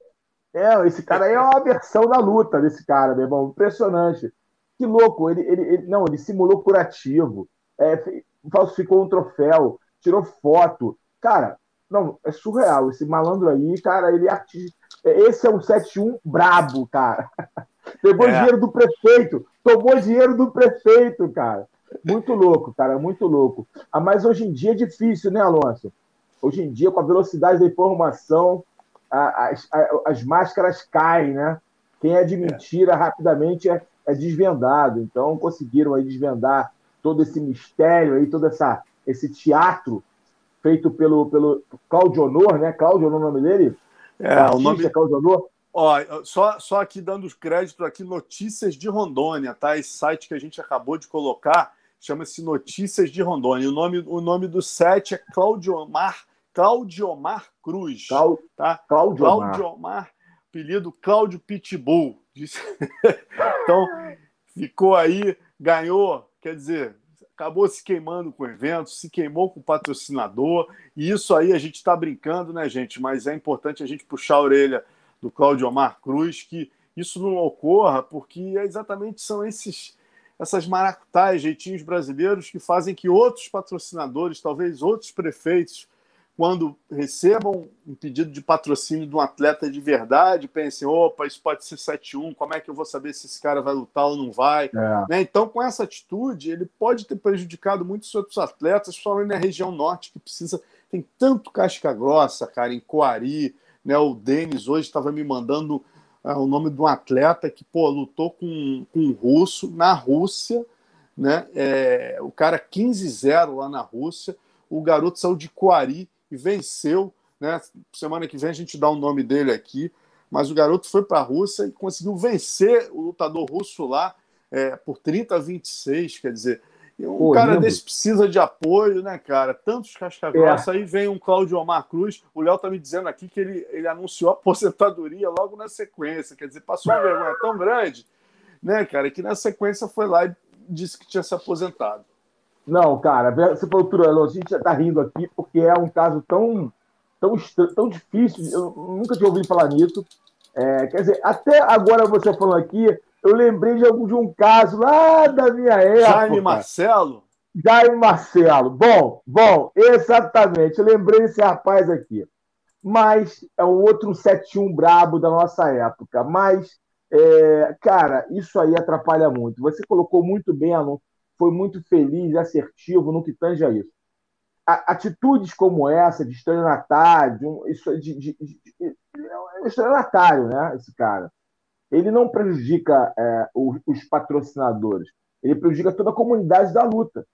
É, esse cara aí é uma versão da luta desse cara, meu irmão. Impressionante. Que louco, ele, ele, ele não, ele simulou curativo, é, falsificou um troféu, tirou foto. Cara, não, é surreal. Esse malandro aí, cara, ele é artista. Esse é um 7-1 brabo, cara. Pegou é. dinheiro do prefeito, tomou dinheiro do prefeito, cara. Muito louco, cara, muito louco. Ah, mas hoje em dia é difícil, né, Alonso? Hoje em dia, com a velocidade da informação, as, as máscaras caem, né? Quem é de mentira rapidamente é, é desvendado. Então, conseguiram aí desvendar todo esse mistério aí, todo essa, esse teatro feito pelo, pelo Claudio Honor, né? Claudio Honor é o nome dele? É, o, o nome é Claudio Honor. Ó, só, só aqui dando os créditos aqui, Notícias de Rondônia, tá? Esse site que a gente acabou de colocar chama-se Notícias de Rondônia. O nome, o nome do site é Claudiomar, Claudiomar Cruz. Clau, tá? Claudiomar. Claudiomar, apelido Cláudio Pitbull. então, ficou aí, ganhou, quer dizer, acabou se queimando com o evento, se queimou com o patrocinador, e isso aí a gente está brincando, né, gente? Mas é importante a gente puxar a orelha do Cláudio Omar Cruz, que isso não ocorra, porque é exatamente são esses essas maracutais, jeitinhos brasileiros que fazem que outros patrocinadores, talvez outros prefeitos, quando recebam um pedido de patrocínio de um atleta de verdade, pensem: opa, isso pode ser 7-1, como é que eu vou saber se esse cara vai lutar ou não vai? É. Né? Então, com essa atitude, ele pode ter prejudicado muitos outros atletas, principalmente na região norte, que precisa. Tem tanto casca grossa, cara, em Coari. Né? O Denis hoje estava me mandando é, o nome de um atleta que pô, lutou com, com um russo na Rússia. Né? É, o cara 15-0 lá na Rússia. O garoto saiu de Coari e venceu. Né? Semana que vem a gente dá o nome dele aqui. Mas o garoto foi para a Rússia e conseguiu vencer o lutador russo lá é, por 30 a 26. Quer dizer, um Pô, cara lembro. desse precisa de apoio, né, cara? Tantos casca-grossa. É. Aí vem um Cláudio Omar Cruz. O Léo tá me dizendo aqui que ele, ele anunciou aposentadoria logo na sequência. Quer dizer, passou uma vergonha tão grande, né, cara, que na sequência foi lá e disse que tinha se aposentado. Não, cara, você falou tudo, a gente já tá rindo aqui porque é um caso tão, tão, tão difícil. Eu nunca tinha ouvido falar nisso. É, quer dizer, até agora você falando aqui, eu lembrei de, algum, de um caso lá da minha época. Jaime Marcelo? Jaime Marcelo. Bom, bom, exatamente. Eu lembrei desse rapaz aqui. Mas é um outro 7-1 brabo da nossa época. Mas, é, cara, isso aí atrapalha muito. Você colocou muito bem, Alonso. Foi muito feliz assertivo no que tange a isso. atitudes como essa, de estelionatário, isso de, de, de, de, é um né? Esse cara ele não prejudica é, os patrocinadores, ele prejudica toda a comunidade da luta,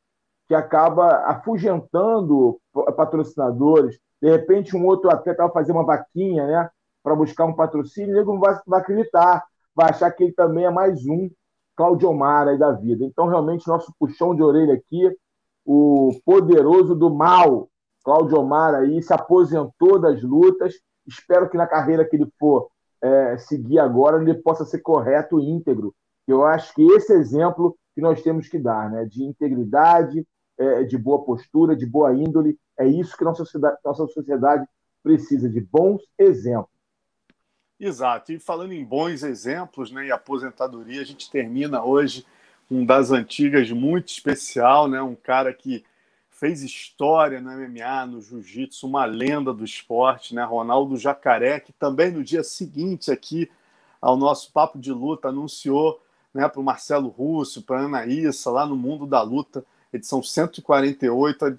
que acaba afugentando patrocinadores. De repente, um outro atleta vai fazer uma vaquinha né, para buscar um patrocínio, ele não vai, vai acreditar, vai achar que ele também é mais um Claudio Omar aí da vida. Então, realmente, nosso puxão de orelha aqui, o poderoso do mal, Claudio Omar aí, se aposentou das lutas. Espero que na carreira que ele for é, seguir agora ele possa ser correto e íntegro. Eu acho que esse exemplo que nós temos que dar, né, de integridade, é, de boa postura, de boa índole, é isso que nossa sociedade, nossa sociedade precisa, de bons exemplos. Exato. E falando em bons exemplos né, e aposentadoria, a gente termina hoje um das antigas muito especial, né, um cara que fez história no MMA, no jiu-jitsu, uma lenda do esporte, né? Ronaldo Jacaré, que também no dia seguinte aqui ao nosso papo de luta anunciou né, para o Marcelo Russo, para a Anaíssa, lá no Mundo da Luta, edição 148, eh,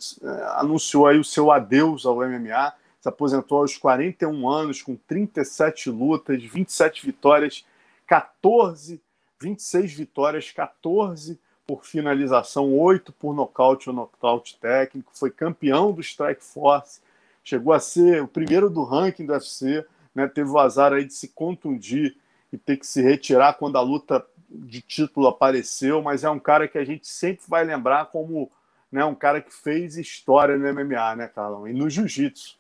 anunciou aí o seu adeus ao MMA, se aposentou aos 41 anos, com 37 lutas, 27 vitórias, 14, 26 vitórias, 14 por finalização, oito por nocaute ou nocaute técnico, foi campeão do Strike Force, chegou a ser o primeiro do ranking do UFC, né, teve o azar aí de se contundir e ter que se retirar quando a luta de título apareceu, mas é um cara que a gente sempre vai lembrar como né, um cara que fez história no MMA, né, Carlão? E no jiu-jitsu.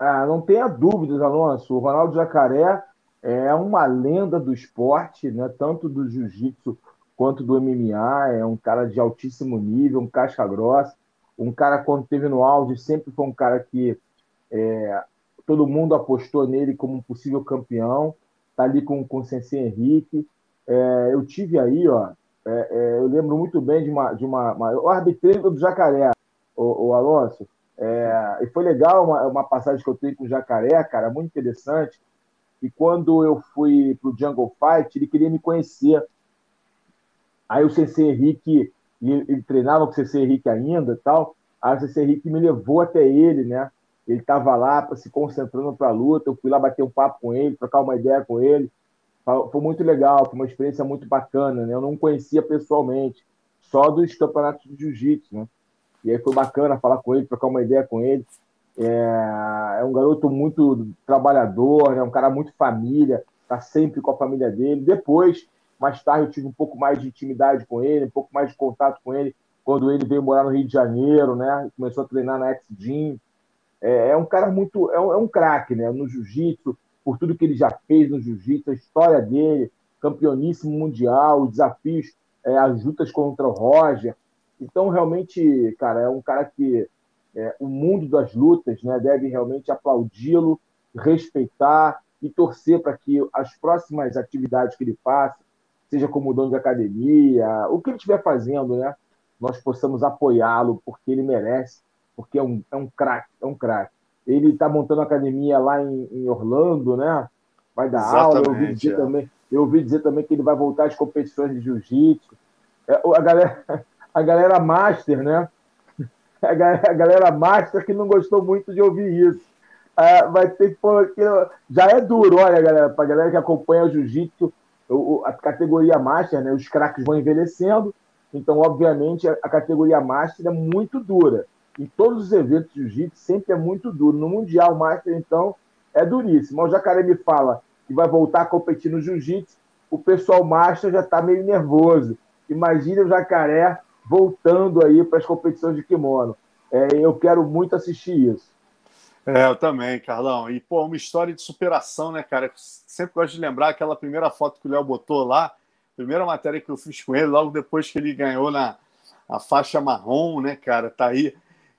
Ah, não tenha dúvidas, Alonso. O Ronaldo Jacaré é uma lenda do esporte, né? tanto do jiu-jitsu quanto do MMA. É um cara de altíssimo nível, um casca grossa. Um cara, quando teve no auge, sempre foi um cara que é, todo mundo apostou nele como um possível campeão. Está ali com, com o Sensei Henrique. É, eu tive aí, ó, é, é, eu lembro muito bem de uma. De uma, uma do Jacaré, o, o Alonso. É, e foi legal uma, uma passagem que eu tenho com o Jacaré, cara, muito interessante. E quando eu fui pro Jungle Fight, ele queria me conhecer. Aí o CC Henrique, ele, ele treinava com o CC Henrique ainda e tal. Aí o CC Henrique me levou até ele, né? Ele estava lá se concentrando para a luta. Eu fui lá bater um papo com ele, trocar uma ideia com ele. Foi muito legal, foi uma experiência muito bacana, né? Eu não conhecia pessoalmente, só dos campeonatos de jiu-jitsu, né? E aí foi bacana falar com ele, trocar uma ideia com ele. É, é um garoto muito trabalhador, né? um cara muito família, tá sempre com a família dele. Depois, mais tarde, eu tive um pouco mais de intimidade com ele, um pouco mais de contato com ele quando ele veio morar no Rio de Janeiro, né? Começou a treinar na X-Gym. É, é, um cara muito. É um, é um craque, né? No jiu-jitsu, por tudo que ele já fez no jiu-jitsu, a história dele, campeoníssimo mundial, os desafios, é, as lutas contra o Roger. Então, realmente, cara, é um cara que é, o mundo das lutas né, deve realmente aplaudi-lo, respeitar e torcer para que as próximas atividades que ele faça, seja como dono de academia, o que ele estiver fazendo, né, nós possamos apoiá-lo, porque ele merece, porque é um, é um craque, é um craque. Ele está montando academia lá em, em, Orlando, né? Vai dar Exatamente, aula. Eu ouvi, dizer é. também, eu ouvi dizer também que ele vai voltar às competições de jiu-jitsu. É, a galera, a galera master, né? A galera, master que não gostou muito de ouvir isso. Ah, vai ter que já é duro, olha, galera, para a galera que acompanha o jiu-jitsu, a categoria master, né? Os craques vão envelhecendo, então, obviamente, a categoria master é muito dura. Em todos os eventos de jiu-jitsu sempre é muito duro. No Mundial Master, então, é duríssimo. O Jacaré me fala que vai voltar a competir no jiu-jitsu, o pessoal Master já está meio nervoso. Imagina o Jacaré voltando aí para as competições de kimono. É, eu quero muito assistir isso. É, eu também, Carlão. E, pô, uma história de superação, né, cara? Sempre gosto de lembrar aquela primeira foto que o Léo botou lá, primeira matéria que eu fiz com ele, logo depois que ele ganhou na a faixa marrom, né, cara? Tá aí.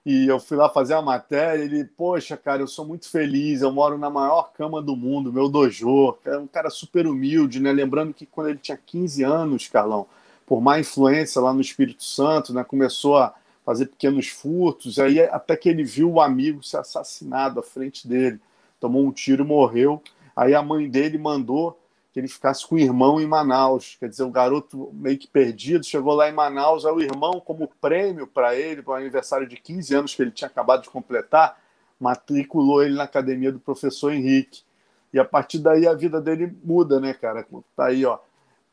E eu fui lá fazer a matéria. Ele, poxa, cara, eu sou muito feliz. Eu moro na maior cama do mundo, meu dojo. É um cara super humilde, né? Lembrando que quando ele tinha 15 anos, Carlão, por má influência lá no Espírito Santo, né, começou a fazer pequenos furtos, aí até que ele viu o amigo ser assassinado à frente dele, tomou um tiro e morreu. Aí a mãe dele mandou que ele ficasse com o irmão em Manaus. Quer dizer, o garoto meio que perdido chegou lá em Manaus, aí o irmão, como prêmio para ele, para o aniversário de 15 anos que ele tinha acabado de completar, matriculou ele na academia do professor Henrique. E a partir daí a vida dele muda, né, cara? Tá aí, ó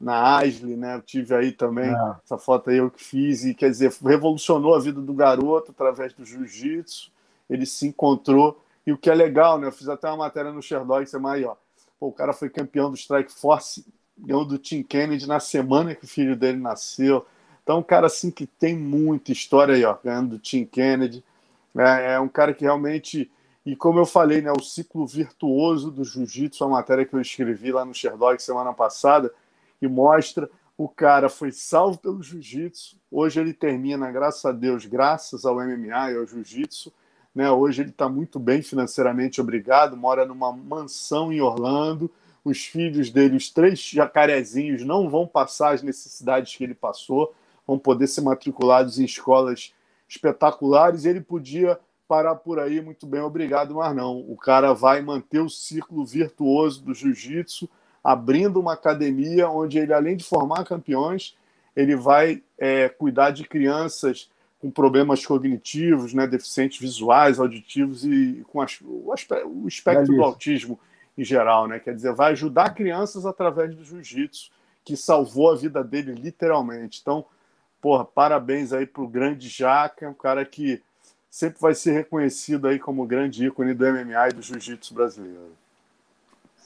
na Ashley, né? Eu tive aí também é. essa foto aí eu que fiz e quer dizer revolucionou a vida do garoto através do jiu-jitsu. Ele se encontrou e o que é legal, né? Eu fiz até uma matéria no Sherdog, você aí, ó. Pô, o cara foi campeão do Strike Force, ganhou do Tim Kennedy na semana que o filho dele nasceu. Então, um cara assim que tem muita história aí, ó, ganhando do Tim Kennedy. É, é um cara que realmente e como eu falei, né, o ciclo virtuoso do jiu-jitsu, a matéria que eu escrevi lá no Sherdog semana passada, e mostra o cara foi salvo pelo jiu-jitsu. Hoje ele termina, graças a Deus, graças ao MMA e ao jiu-jitsu. Né? Hoje ele está muito bem financeiramente, obrigado. Mora numa mansão em Orlando. Os filhos dele, os três jacarezinhos, não vão passar as necessidades que ele passou, vão poder ser matriculados em escolas espetaculares. Ele podia parar por aí, muito bem, obrigado, mas não. O cara vai manter o círculo virtuoso do jiu-jitsu abrindo uma academia onde ele, além de formar campeões, ele vai é, cuidar de crianças com problemas cognitivos, né, deficientes visuais, auditivos e com as, o, o, espectro do autismo em geral, né? Quer dizer, vai ajudar crianças através do jiu-jitsu, que salvou a vida dele literalmente. Então, porra, parabéns aí pro grande Jaca, um cara que sempre vai ser reconhecido aí como grande ícone do MMA e do jiu-jitsu brasileiro.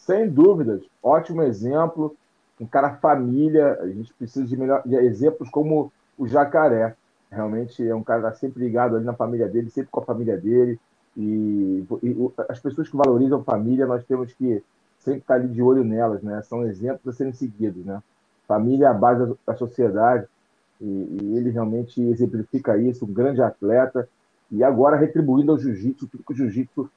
Sem dúvidas, ótimo exemplo, um cara família, a gente precisa de, melhor, de exemplos como o Jacaré. Realmente é um cara sempre ligado ali na família dele, sempre com a família dele. E, e, as pessoas que valorizam família, nós temos que sempre estar ali de olho nelas, né? São exemplos a serem seguidos, né? Família é a base da sociedade e, e ele realmente exemplifica isso, um grande atleta e agora retribuindo ao jiu-jitsu tudo que o jiu-jitsu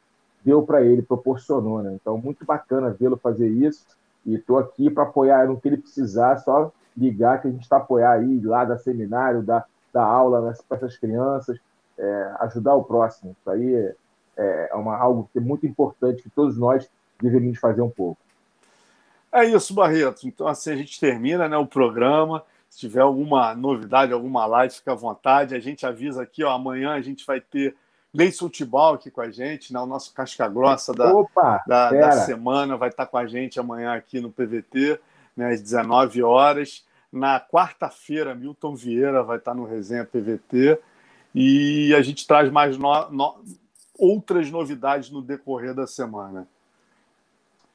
deu para ele, proporcionou, né? Então, muito bacana vê-lo fazer isso e estou aqui para apoiar no que ele precisar, só ligar que a gente está apoiar aí lá da seminário, da, da aula para essas crianças, é, ajudar o próximo. Isso aí é, é uma, algo que é muito importante que todos nós devemos fazer um pouco. É isso, Barreto. Então, assim a gente termina né, o programa. Se tiver alguma novidade, alguma live, fica à vontade. A gente avisa aqui, ó, amanhã a gente vai ter Leison Tibal aqui com a gente, né, o nosso casca grossa da, Opa, da, da, semana vai estar com a gente amanhã aqui no PVT, né, às 19 horas. Na quarta-feira, Milton Vieira vai estar no Resenha PVT. E a gente traz mais no, no, outras novidades no decorrer da semana.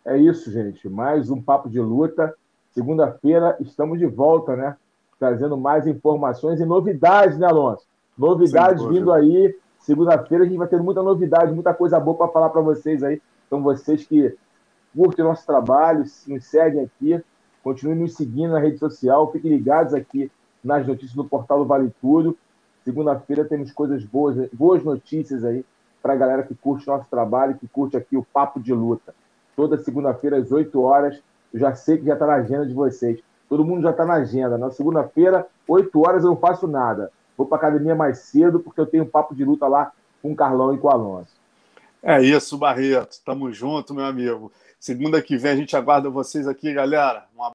É isso, gente. Mais um papo de luta. Segunda-feira estamos de volta, né? Trazendo mais informações e novidades, né, Alonso? Novidades vindo aí. Segunda-feira a gente vai ter muita novidade, muita coisa boa para falar para vocês aí. Então, vocês que curtem nosso trabalho, nos seguem aqui, continuem nos seguindo na rede social, fiquem ligados aqui nas notícias do portal do Vale Tudo. Segunda-feira temos coisas boas, boas notícias aí para a galera que curte nosso trabalho, que curte aqui o Papo de Luta toda segunda-feira às 8 horas. Eu já sei que já está na agenda de vocês. Todo mundo já está na agenda. Na segunda-feira, 8 horas, eu não faço nada. Vou para academia mais cedo, porque eu tenho um papo de luta lá com o Carlão e com o Alonso. É isso, Barreto. Tamo junto, meu amigo. Segunda que vem a gente aguarda vocês aqui, galera. Um